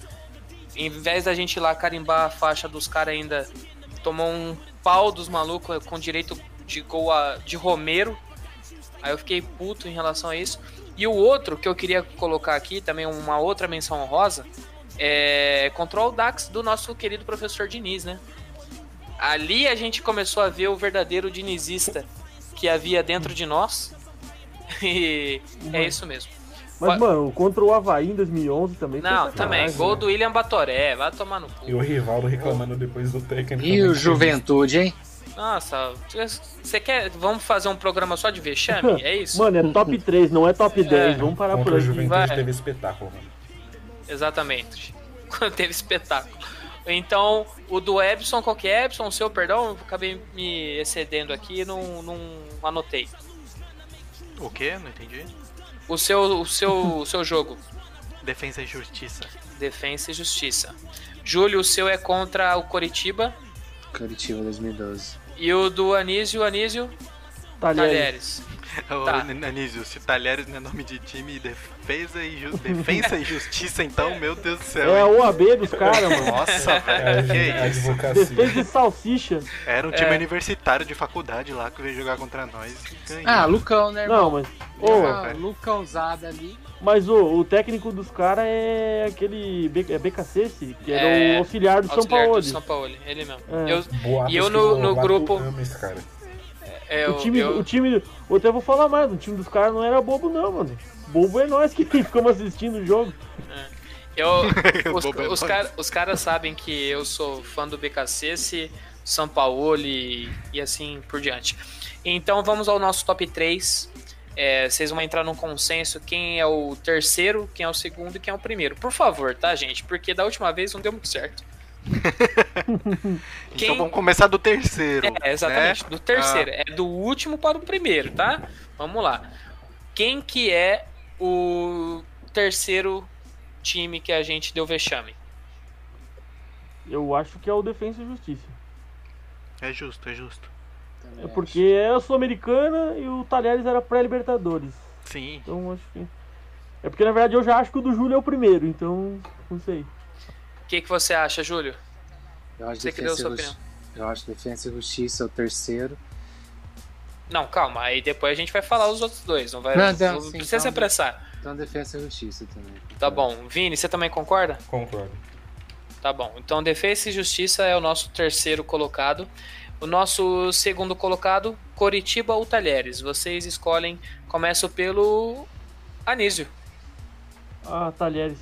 Em vez da gente ir lá carimbar a faixa dos caras ainda, tomou um pau dos malucos com direito de gol a- de Romero. Aí eu fiquei puto em relação a isso. E o outro que eu queria colocar aqui, também uma outra menção honrosa, é contra o Audax do nosso querido professor Diniz, né? Ali a gente começou a ver o verdadeiro dinizista que havia dentro de nós. E é isso mesmo. Mas, Qua- mano, contra o Havaí em 2011 também foi Não, também. Gol né? do William Batoré, vai tomar no cu. E o Rivaldo reclamando depois do técnico. E o Juventude, hein? Nossa, você quer. Vamos fazer um programa só de vexame? É isso? Mano, é top 3, não é top 10. Vamos parar por Contra o aqui. Juventude vai. teve espetáculo, mano. Exatamente. Quando teve espetáculo. Então, o do Epson, qual que é? Epson, o seu, perdão, acabei me excedendo aqui e não, não anotei. O quê? Não entendi. O seu, o seu, o seu jogo, Defesa e Justiça. Defensa e Justiça. Júlio, o seu é contra o Coritiba. Curitiba 2012. E o do Anísio, Anísio? Talheres. Ô, Tá. Anísio, se Talheres não é nome de time, defesa e, ju- defensa e justiça, então, meu Deus do céu. É a? OAB dos caras, mano. Nossa, velho, que É, isso? Defesa de salsicha. Era um time É. universitário de faculdade lá que veio jogar contra nós e ganhou. Ah, Lucão, né, irmão? Não, mas. Ô, Ah, Lucãozada ali. mas o, o técnico dos caras é aquele. B, é BKC, que era É, o auxiliar do São Paulo. do São Paulo, ele mesmo. É. Eu, Boatos e eu que no, o no grupo. ama esse cara. É, o eu- time, eu- o time. Eu até vou falar mais, o time dos caras não era bobo, não, mano. Bobo é nós que ficamos assistindo o jogo. Eu, os, é os, cara- os caras sabem que eu sou fã do BKC, São Paulo e, e assim por diante. Então vamos ao nosso top 3. É, vocês vão entrar num consenso quem é o terceiro, quem é o segundo e quem é o primeiro. Por favor, tá, gente? Porque da última vez não deu muito certo. Então vamos começar do terceiro. É, exatamente, né? do terceiro. Ah, É do último para o primeiro, tá? Vamos lá. Quem que é o terceiro time que a gente deu vexame? Eu acho que é o Defensa e Justiça. é justo, é justo. É porque é a Sul-Americana e o Talheres era pré-Libertadores. Sim. Então acho que. É porque na verdade eu já acho que o do Júlio é o primeiro, então. Não sei. O que, que você acha, Júlio? Eu acho Você que deu sua opinião. eu acho defesa e justiça é o terceiro. Não, calma, aí depois a gente vai falar os outros dois. Não, vai, Não, não, então, sim, precisa se então- apressar. Então defesa e justiça também. Tá bom. Vini, você também concorda? Concordo. Tá bom. Então, Defesa e Justiça é o nosso terceiro colocado. O nosso segundo colocado, Coritiba ou Talheres. Vocês escolhem. Começo pelo Anísio. Ah, Talheres.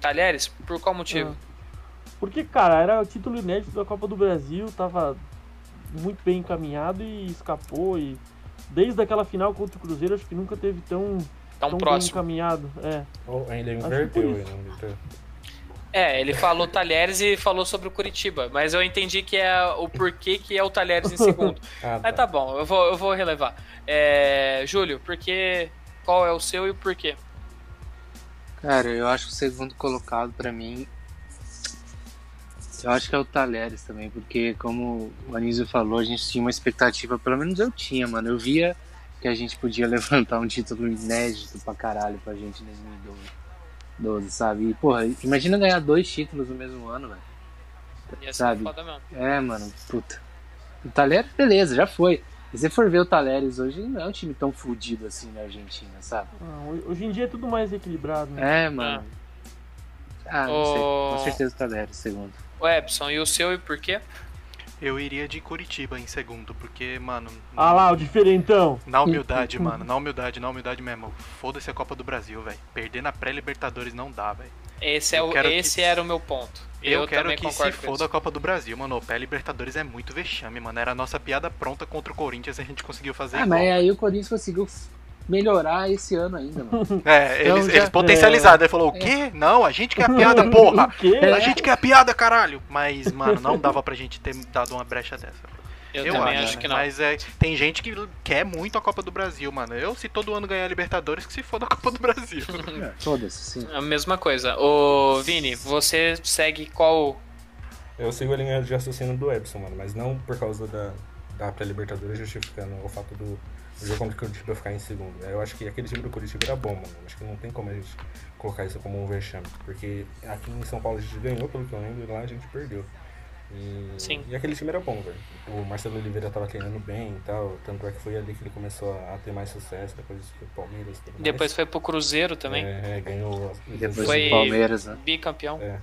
Talheres? Por qual motivo? Porque, cara, era o título inédito da Copa do Brasil, tava muito bem encaminhado e escapou. E desde aquela final contra o Cruzeiro, acho que nunca teve tão, Tão bem próximo. encaminhado. É. Ou ainda inverteu, inverteu. É, ele falou Talheres e falou sobre o Curitiba. Mas eu entendi que é o porquê que é o Talheres em segundo. Ah, Mas tá bom, eu vou, eu vou relevar. É, Júlio, por que. Qual é o seu e o porquê? Cara, eu acho que o segundo colocado pra mim. Eu acho que é o Talheres também, porque como o Anísio falou, a gente tinha uma expectativa, pelo menos eu tinha, mano. Eu via que a gente podia levantar um título inédito pra caralho pra gente em 2012, sabe? E, porra, imagina ganhar dois títulos no mesmo ano, velho. Sabe? foda mesmo. É, mano, puta. O Talheres, beleza, já foi. Se você for ver o Talheres hoje, não é um time tão fudido assim na Argentina, sabe? Ah, ho- hoje em dia é tudo mais equilibrado, né? É, mano. Ah, não sei. Ô- Com certeza o Talheres, segundo. O Epson, e o seu e por quê? Eu iria de Curitiba em segundo, porque, mano. Ah lá, o diferentão. Na humildade, mano, na humildade, na humildade mesmo. Foda-se a Copa do Brasil, velho. Perder na pré-Libertadores não dá, velho. Esse, é o, quero que- esse era o meu ponto. Eu, Eu, quero que se foda isso. a Copa do Brasil, mano. O pré-Libertadores é muito vexame, mano. Era a nossa piada pronta contra o Corinthians e a gente conseguiu fazer Ah, igual. mas aí o Corinthians conseguiu melhorar esse ano ainda, mano. É, Então eles, já- eles potencializaram. Ele falou, o É. quê? Não, a gente quer a piada, porra! O quê? A gente quer a piada, caralho! Mas, mano, não dava pra gente ter dado uma brecha dessa. Eu também acho né? que não. Mas é, tem gente que quer muito a Copa do Brasil, mano. Eu, se todo ano ganhar a Libertadores, que se foda a Copa do Brasil. Foda-se, sim. A mesma coisa. Ô, Vini, você segue qual. Eu sigo a linha de raciocínio do Epson, mano, mas não por causa da, da pré-Libertadores justificando o fato do, do jogo contra o Curitiba ficar em segundo. Eu acho que aquele time do Curitiba era bom, mano. Acho que não tem como a gente colocar isso como um vexame. Porque aqui em São Paulo a gente ganhou, pelo que eu lembro, e lá a gente perdeu. E, Sim. e aquele time era bom, velho. O Marcelo Oliveira tava treinando bem e tal. Tanto é que foi ali que ele começou a ter mais sucesso, depois foi o Palmeiras tudo mais. Depois foi pro Cruzeiro também. É, é, ganhou. Depois Foi o Palmeiras, né? bicampeão. É.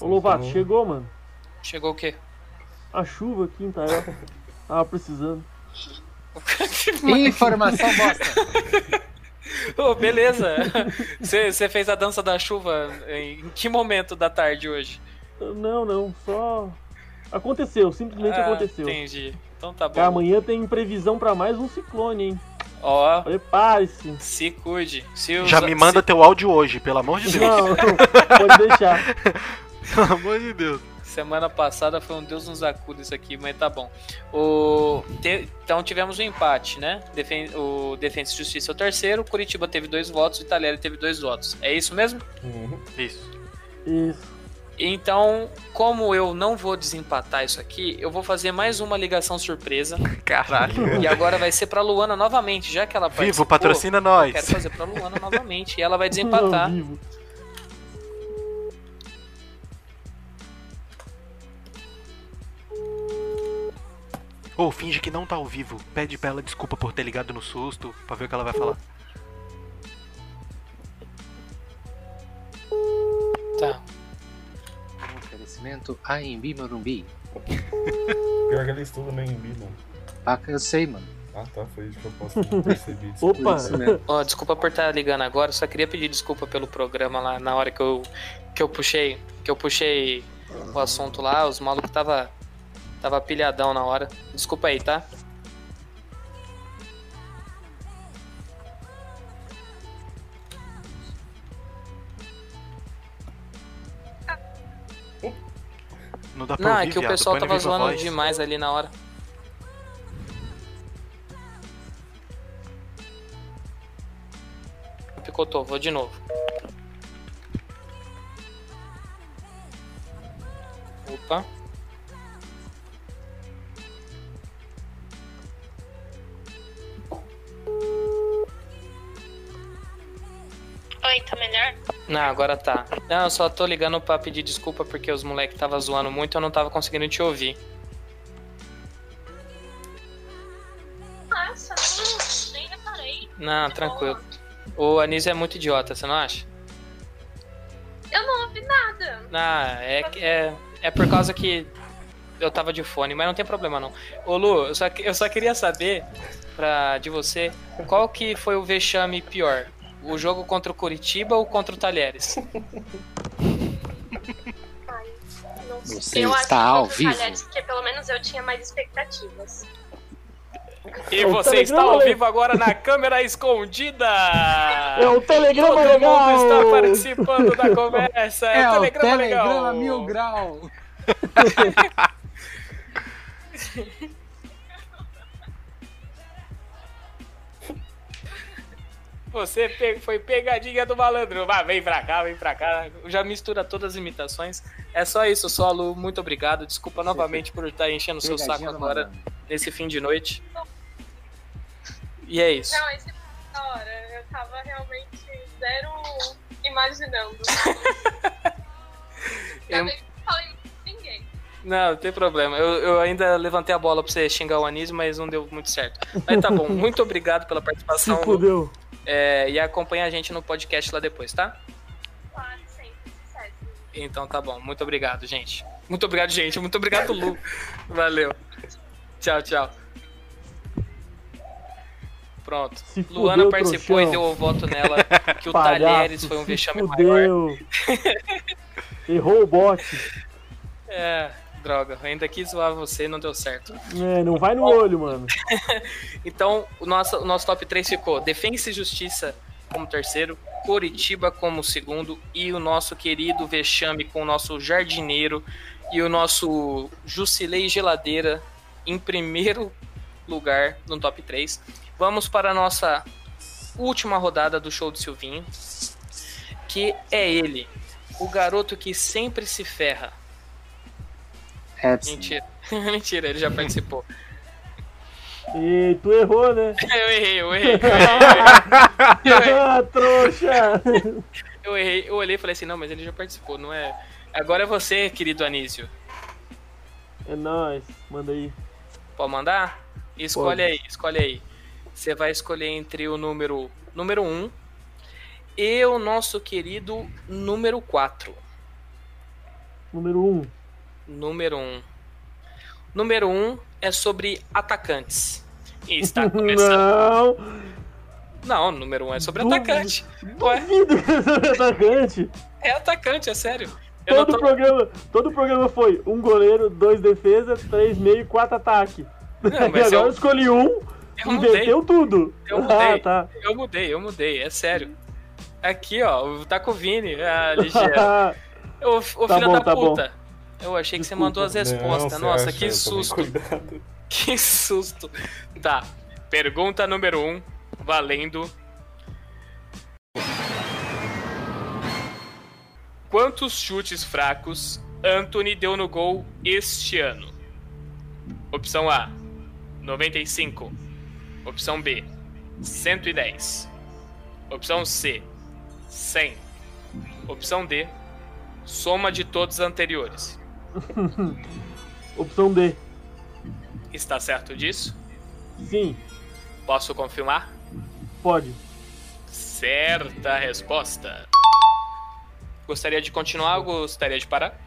Ô Lovato, Então- chegou, mano. Chegou o quê? A chuva aqui em Itael. Tava precisando. Informação bosta. Ô, beleza. Você fez a dança da chuva em que momento da tarde hoje? Não, não, só. Aconteceu, simplesmente Ah, aconteceu. Entendi. Então tá bom. Cara, amanhã tem previsão pra mais um ciclone, hein? Ó, Prepare-se. se cuide. Se os- Já me manda teu áudio hoje, pelo amor de Deus. Não, pode deixar. Pelo amor de Deus. Semana passada foi um Deus nos acuda isso aqui, mas tá bom. O, te- então tivemos um empate, né? Defen- o Defensa e Justiça é o terceiro, o Curitiba teve dois votos e o Italera teve dois votos. É isso mesmo? Uhum. Isso. Isso. Então, como eu não vou desempatar isso aqui, eu vou fazer mais uma ligação surpresa. Caralho. E agora vai ser pra Luana novamente, já que ela Vivo, participou. patrocina nós. Eu quero fazer pra Luana novamente e ela vai desempatar. Ou finge que não tá ao vivo. Pede pra ela desculpa por ter ligado no susto, pra ver o que ela vai falar. Tá. Um oferecimento AMB Morumbi. Pior que ela estuda no AMB, mano. Ah, eu sei, mano. Ah, tá, foi isso que eu posso perceber. Opa! Ó, desculpa por estar ligando agora, só queria pedir desculpa pelo programa lá na hora que eu, que eu puxei, que eu puxei o assunto lá, os malucos tava tava pilhadão na hora. Desculpa aí, tá? Não dá pra Não, é ouvir, que o viado, pessoal põe no tava zoando demais ali na hora. Picotou, vou de novo. Opa. Oi, tá melhor? Não, agora tá. Não, eu só tô ligando pra pedir desculpa porque os moleques tava zoando muito e eu não tava conseguindo te ouvir. Nossa, nem, nem reparei. Não, tranquilo. O Anísio é muito idiota, você não acha? Eu não ouvi nada. Ah, é, é, é por causa que eu tava de fone, mas não tem problema não. Ô Lu, eu só, eu só queria saber pra, de você qual que foi o vexame pior? O jogo contra o Curitiba ou contra o Talheres? Não sei. Você eu acho está que ao o vivo. Talheres, porque pelo menos eu tinha mais expectativas. E o você está ao vivo agora na câmera escondida! É o Telegrama Todo legal! mundo está participando da conversa! É, É o o Telegrama, Telegrama legal! Mil Grau. Você foi pegadinha do malandro. Vai, vem pra cá, vem pra cá. Já mistura todas as imitações. É só isso, só, Lu. Muito obrigado. Desculpa novamente por estar enchendo o seu saco agora, malandro. nesse fim de noite. E é isso. Não, esse foi da hora. Eu tava realmente zero imaginando. Eu- Não, não tem problema. Eu, eu ainda levantei a bola pra você xingar o Anísio, mas não deu muito certo. Mas tá bom. Muito obrigado pela Se participação. Lu. fudeu. É, e acompanha a gente no podcast lá depois, tá? Claro, sempre. Sucesso. Então tá bom. Muito obrigado, gente. Muito obrigado, gente. Muito obrigado, Lu. Valeu. Tchau, tchau. Pronto. Se fudeu, Luana participou e trouxão. deu o voto nela que o Palhaço, Talheres foi um se vexame maior. fudeu. Errou o bote. É, droga. Eu ainda quis zoar você e não deu certo. É, não vai no olho, mano. Então, o nosso, o nosso top 3 ficou Defensa e Justiça como terceiro, Coritiba como segundo e o nosso querido Vexame com o nosso Jardineiro e o nosso Jusilei Geladeira em primeiro lugar no top 3. Vamos para a nossa última rodada do show do Silvinho, que é ele, o garoto que sempre se ferra. Epson. Mentira, mentira, ele já participou. E tu errou, né? Eu errei, eu errei. Eu errei, eu errei. ah, trouxa! Eu errei, eu olhei e falei assim, não, mas ele já participou, não é? Agora é você, querido Anísio. É nóis, manda aí. Pode mandar? Escolhe Pode. aí, escolhe aí. Você vai escolher entre o número número 1 e o nosso querido número 4. Número 1. Um. Número 1. Número 1 é sobre atacantes. E está começando. Não! Não, número 1 é sobre Duvido. atacante. Ué, seja atacante. é atacante, é sério. Eu Todo tô... programa, todo programa foi um goleiro, dois defesa, três meio e quatro ataque. Não, mas agora eu- eu escolhi um, Eu inverteu tudo. Eu mudei. Ah, tá. Eu mudei, eu mudei, é sério. Aqui, ó, tá com o Vini, ah, ligeiro. Ô, ô Tá filho bom, da tá bom. Eu achei que você mandou as respostas. você Nossa, que susto. Que susto. Tá. Pergunta número 1, um, valendo. Quantos chutes fracos Anthony deu no gol este ano? Opção A, 95. Opção B, 110. Opção C, 100. Opção D, soma de todos os anteriores. Opção D. Está certo disso? Sim, Posso confirmar? pode. Certa resposta. Gostaria de continuar ou gostaria de parar?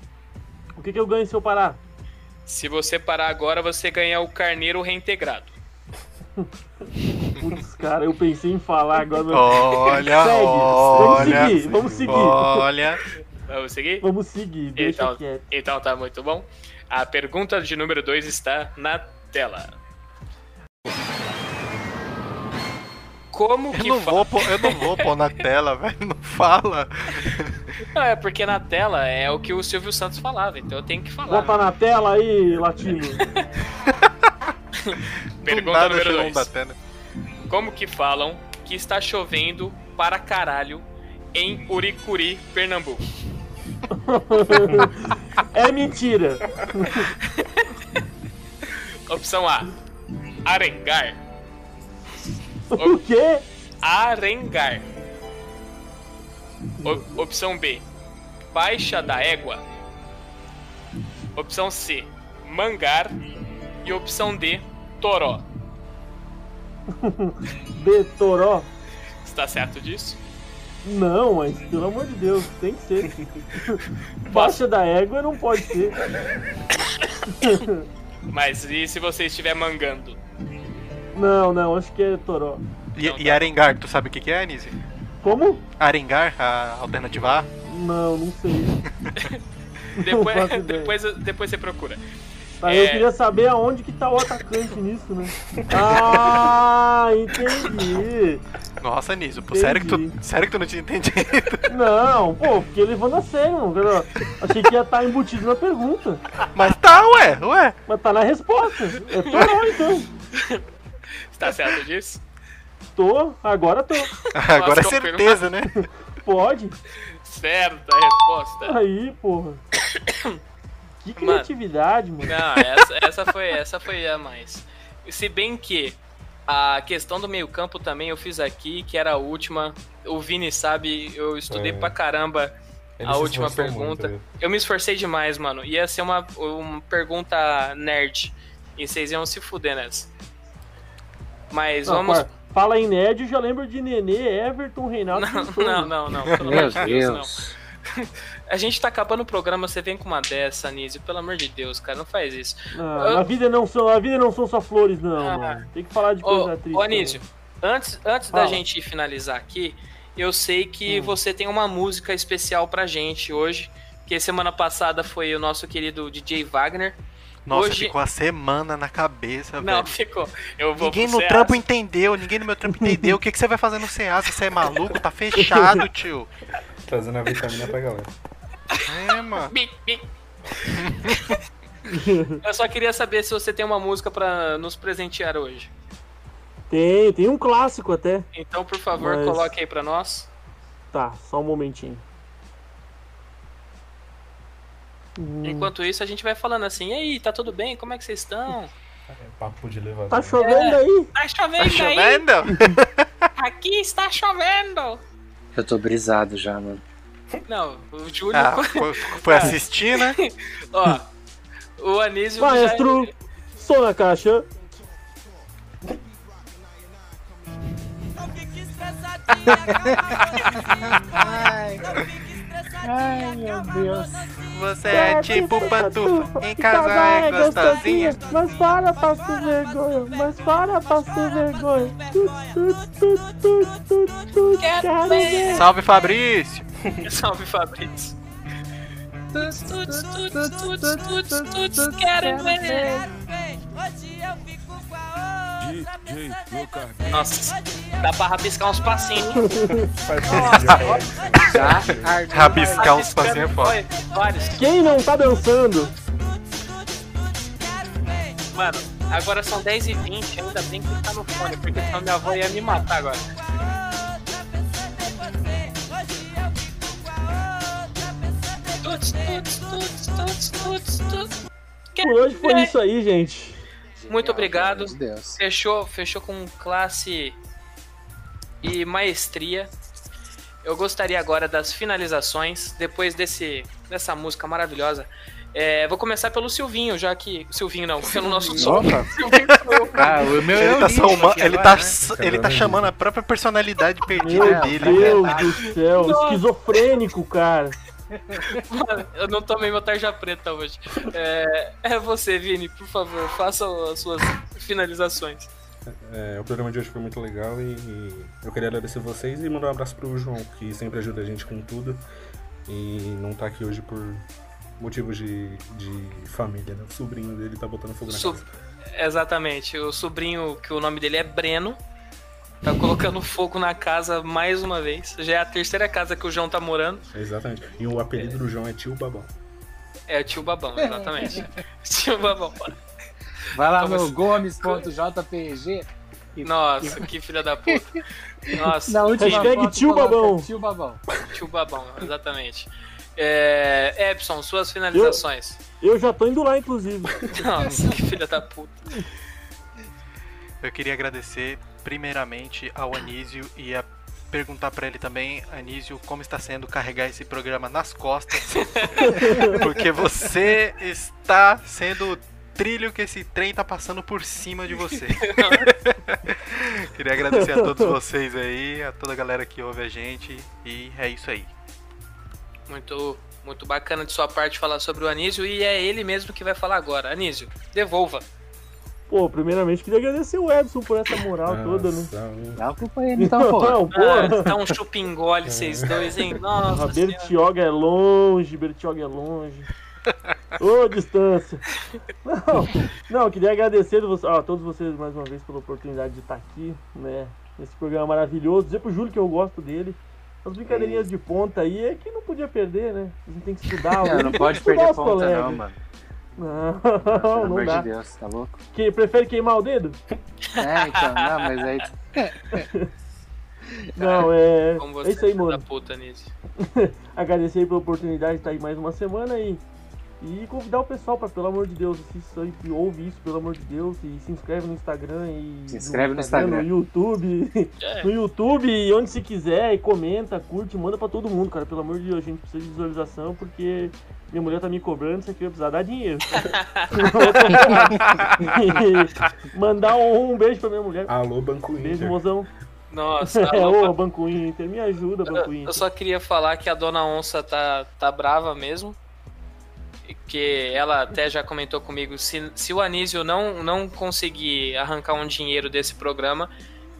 O que, que eu ganho se eu parar? Se você parar agora, você ganha o carneiro reintegrado. Putz, cara, eu pensei em falar agora. Olha, Segue. olha, Vamos seguir, vamos seguir. Olha. Vamos seguir? Vamos seguir, deixa Então, quieto. então tá muito bom. A pergunta de número 2 está na tela. Como Eu que não, fa- vou pôr, eu não vou pôr na tela, velho. Não fala. Não, é porque na tela é o que o Silvio Santos falava, então eu tenho que falar. Bota na tela aí, latino. Pergunta nada número chegou 2. da tela. Como que falam que está chovendo para caralho em Uricuri, Pernambuco? É mentira. Opção A, arengar. O quê? Arengar. O- opção B, baixa da égua. Opção C, mangar. E opção D, toró. B, toró? Está certo disso? Não, mas pelo amor de Deus, tem que ser. Baixa da égua não pode ser. Mas e se você estiver mangando? Não, não, acho que é toró. E, e arengar, tu sabe o que, que é, Anise? Como? Arengar, a alternativa A? Não, não sei. Não Depois, faço ideia. depois, depois você procura. Tá, eu É. queria saber aonde que tá o atacante nisso, né? Ah, entendi. Nossa, Niso, pô, sério que, tu, sério que tu não tinha entendido? Não, pô, fiquei levando a sério, não. cara. Achei que ia estar embutido na pergunta. Mas tá, ué, ué. Mas tá na resposta. É toró, então. Está certo disso? Tô, agora tô. Agora é certeza, né? Pode. Certa resposta. Aí, porra. Que criatividade, mano. Não, essa, essa foi essa foi a mais. Se bem que a questão do meio-campo também eu fiz aqui, que era a última. O Vini sabe, eu estudei É. pra caramba Ele a última pergunta. muito, eu me esforcei demais, mano. Ia ser uma, uma pergunta nerd. E vocês iam se fuder nessa. Mas Não, vamos. Fala em nerd, eu já lembro de Nenê, Everton, Reinaldo. Não, não, não, não. Pelo Meu amor de Deus, Deus. não. A gente tá acabando o programa, você vem com uma dessa, Anísio. Pelo amor de Deus, cara, não faz isso. Não, na, vida não são, na vida não são só flores, não, Ah. mano. Tem que falar de Ô, coisa triste. ô Anísio, antes, antes da gente finalizar aqui, eu sei que Hum. você tem uma música especial pra gente hoje. Que semana passada foi o nosso querido DJ Wagner. Nossa, hoje... ficou a semana na cabeça, Não, velho. ficou. Eu vou Ninguém no Ceasa. trampo entendeu, ninguém no meu trampo entendeu. O que, que você vai fazer no Ceasa? Você é maluco? Tá fechado, tio. Trazendo a vitamina pra galera. É, mano. Eu só queria saber se você tem uma música pra nos presentear hoje. Tem, tem um clássico até. Então, por favor, Mas- coloque aí pra nós. Tá, só um momentinho. Hum, Enquanto isso, a gente vai falando assim: E aí, tá tudo bem? Como é que vocês estão? Papo de elevador. Tá chovendo aí? Tá chovendo, Tá chovendo? aí? Aqui está chovendo! Eu tô brisado já, mano. Não, o Júlio. Ah, foi, foi assistir, né? Ó, o Anísio. Maestro, som na caixa. Ai, meu Deus. Você é tipo pantufa, em casa é gostosinha. Mas para pra ser vergonha, mas para pra ser vergonha. Tu, tu, tu, tu, tu, tu, quero ver. Salve Fabrício! Salve, Fabrício. Tuts, tuts, tuts, tuts, tuts, tuts, quero ver. Hoje eu fico com a outra. Nossa, dá pra rabiscar uns passinhos. Rabiscar uns passinhos é foda. Quem não tá dançando? Mano, agora são 10h20, ainda bem que tá no fone, porque senão minha avó ia me matar agora. tuts, tuts, tuts, tuts, tuts, tuts. Por hoje foi isso aí, gente. Muito obrigado. de Deus. Fechou, fechou com classe e maestria. Eu gostaria agora das finalizações, depois desse, dessa música maravilhosa. É, vou começar pelo Silvinho, já que. Silvinho não, pelo nosso som. Ah, o meu Ele é tá, lixo ele, agora, tá, né? ele tá chamando a própria personalidade perdida Meu dele. Deus né? do céu, Nossa. esquizofrênico, cara. Mano, eu não tomei meu tarja preta hoje. É, é você, Vini, por favor, faça as suas finalizações. É, o programa de hoje foi muito legal e, e eu queria agradecer vocês e mandar um abraço pro João, que sempre ajuda a gente com tudo e não tá aqui hoje por motivos de, de família, né? O sobrinho dele tá botando fogo na Su- casa. Exatamente, o sobrinho, que o nome dele é Breno, tá colocando fogo na casa mais uma vez. Já é a terceira casa que o João tá morando. Exatamente. E o apelido do João é Tio Babão. É o tio Babão, exatamente. tio Babão. Vai lá Como no assim? gomes.jpg. Nossa, que filha da puta. Nossa, Na última Hashtag foto, tio Babão. Tio Babão. tio Babão, exatamente. É, Epson, suas finalizações. Eu já tô indo lá, inclusive. Nossa, que filha da puta. Eu queria agradecer primeiramente ao Anísio e a perguntar pra ele também, Anísio, como está sendo carregar esse programa nas costas. Porque você está sendo o trilho que esse trem tá passando por cima de você. queria agradecer a todos vocês aí, a toda a galera que ouve a gente e é isso aí. Muito, muito bacana de sua parte falar sobre o Anísio e é ele mesmo que vai falar agora. Anísio, devolva. Pô, primeiramente queria agradecer o Edson por essa moral toda, né? Nossa, Dá culpa ele, então, pô. Não, pô. Ah, tá um chupingole vocês dois, hein? A Nossa senhora. Bertioga é longe, Bertioga é longe. Ô, distância. Não, não, queria agradecer a todos vocês mais uma vez pela oportunidade de estar aqui, né? Nesse programa maravilhoso. Dizer pro Júlio que eu gosto dele. As brincadeirinhas de ponta aí é que não podia perder, né? A gente tem que estudar. Não, não tem pode perder ponta, colegas. não, mano. Não, Pelo não amor dá. de Deus, tá louco? Que, prefere queimar o dedo? É, então, não, mas aí. Não, é. Como É você isso aí, é filho da mano. puta, Anísio. Agradecer aí pela oportunidade de estar aí mais uma semana e, e convidar o pessoal para, pelo amor de Deus, assista aí, que ouve isso, pelo amor de Deus, e se inscreve no Instagram e. Se inscreve no Instagram. No YouTube. É. No YouTube e onde se quiser, e comenta, curte, manda pra todo mundo, cara. Pelo amor de Deus, a gente precisa de visualização porque minha mulher tá me cobrando, isso aqui vai precisar dar dinheiro. Mandar um, um beijo pra minha mulher. Alô, Banco Beijo, Inter. mozão. Nossa, É, alô, ô, Banco Inter, me ajuda, Banco Eu Inter. só queria falar que a dona Onça tá, tá brava mesmo. E Que ela até já comentou comigo, se, se o Anísio não, não conseguir arrancar um dinheiro desse programa,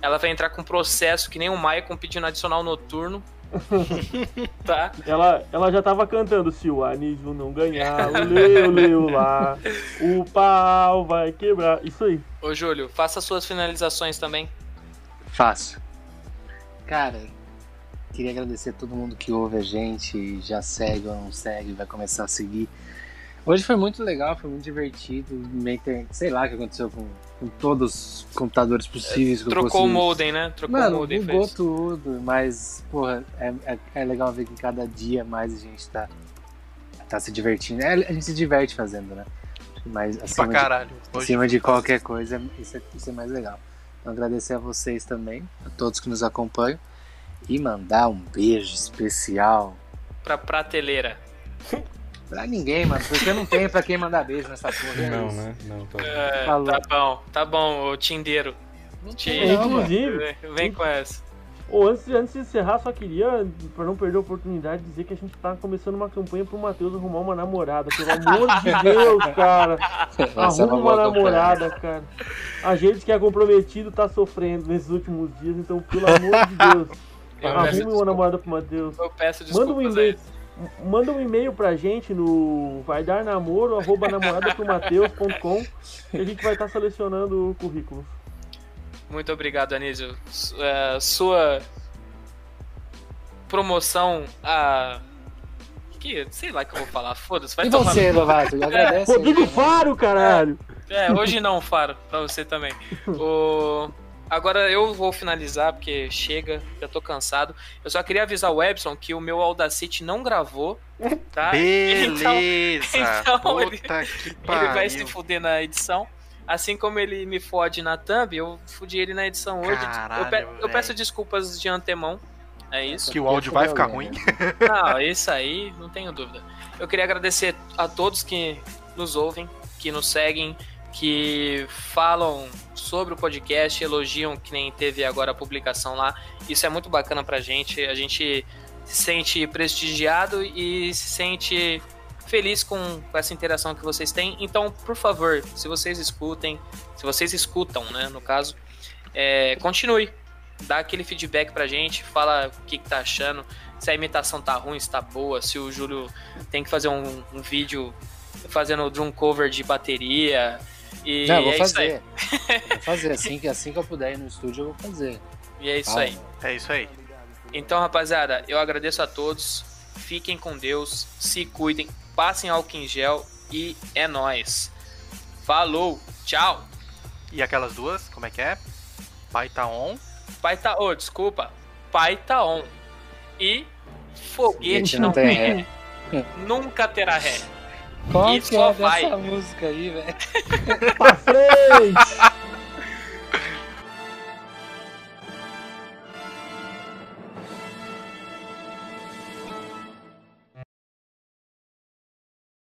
ela vai entrar com processo que nem o Maicon pedindo adicional noturno. tá? Ela, ela já tava cantando, se o Anísio não ganhar, o leu, leu lá, o pau vai quebrar. Isso aí. Ô Júlio, faça suas finalizações também. Fácil. Cara, queria agradecer a todo mundo que ouve a gente, já segue ou não segue, vai começar a seguir. Hoje foi muito legal, foi muito divertido. Sei lá o que aconteceu com, com todos os computadores possíveis. Trocou o modem, né? Trocou o Mano, modem. bugou fez. tudo, mas, porra, é, é, é legal ver que cada dia mais a gente tá, tá se divertindo. É, a gente se diverte fazendo, né? Mas acima, de, caralho. Hoje acima de qualquer coisa, isso é, isso é mais legal. Então agradecer a vocês também, a todos que nos acompanham, e mandar um beijo especial Pra prateleira. pra ninguém, mano, porque eu não tenho pra quem mandar beijo nessa porra. é Não, né? Não, tá. É, Falou. tá bom, tá bom, ô Tindeiro. Tem Inclusive, Vem- com essa. Ô, antes, antes de encerrar, só queria, pra não perder a oportunidade, dizer que a gente tá começando uma campanha pro Matheus arrumar uma namorada. Pelo amor de Deus, cara. É Arruma uma namorada, cara. A gente que é comprometido tá sofrendo nesses últimos dias, então, pelo amor de Deus. Eu Arrume uma desculpa. namorada pro Matheus. Eu peço Manda um desculpas e-mail. Manda um e-mail pra gente no vai dar namoro arroba namorada pro Mateus.com e a gente vai estar selecionando o currículo. Muito obrigado, Anísio. É, sua promoção a. Que, sei lá que eu vou falar, foda-se, vai E tomar. você, Lovato? Agradece. Rodrigo aí, né? Faro, caralho! É, hoje não, Faro, pra você também. O... Agora eu vou finalizar, porque chega, já tô cansado. Eu só queria avisar o Epson que o meu Audacity não gravou, tá? Beleza! Então, então ele, ele vai se fuder na edição. Assim como ele me fode na thumb, eu fudi ele na edição hoje. Caralho, eu, pe- eu peço desculpas de antemão. É isso. Que o áudio vai ficar ruim. Não, isso aí, não tenho dúvida. Eu queria agradecer a todos que nos ouvem, que nos seguem, que falam sobre o podcast, elogiam, que nem teve agora a publicação lá. Isso é muito bacana pra gente. A gente se sente prestigiado e se sente feliz com, com essa interação que vocês têm. Então, por favor, se vocês escutem, se vocês escutam, né, no caso, é, continue. Dá aquele feedback pra gente, fala o que, que tá achando, se a imitação tá ruim, se tá boa, se o Júlio tem que fazer um, um vídeo fazendo drum cover de bateria. E Não, eu vou é isso aí. fazer. Vou fazer. Assim que, assim que eu puder ir no estúdio, eu vou fazer. E é isso Fala, aí. É isso aí. Então, rapaziada, eu agradeço a todos. Fiquem com Deus, se cuidem, passem álcool em gel e é nóis. Falou, tchau. E aquelas duas, como é que é? Pai tá on. Pai tá. Ô, desculpa. Pai tá on. E foguete Não não, tem tem ré. Nunca terá ré. Qual E que só é vai. dessa música aí, velho? Pra frente!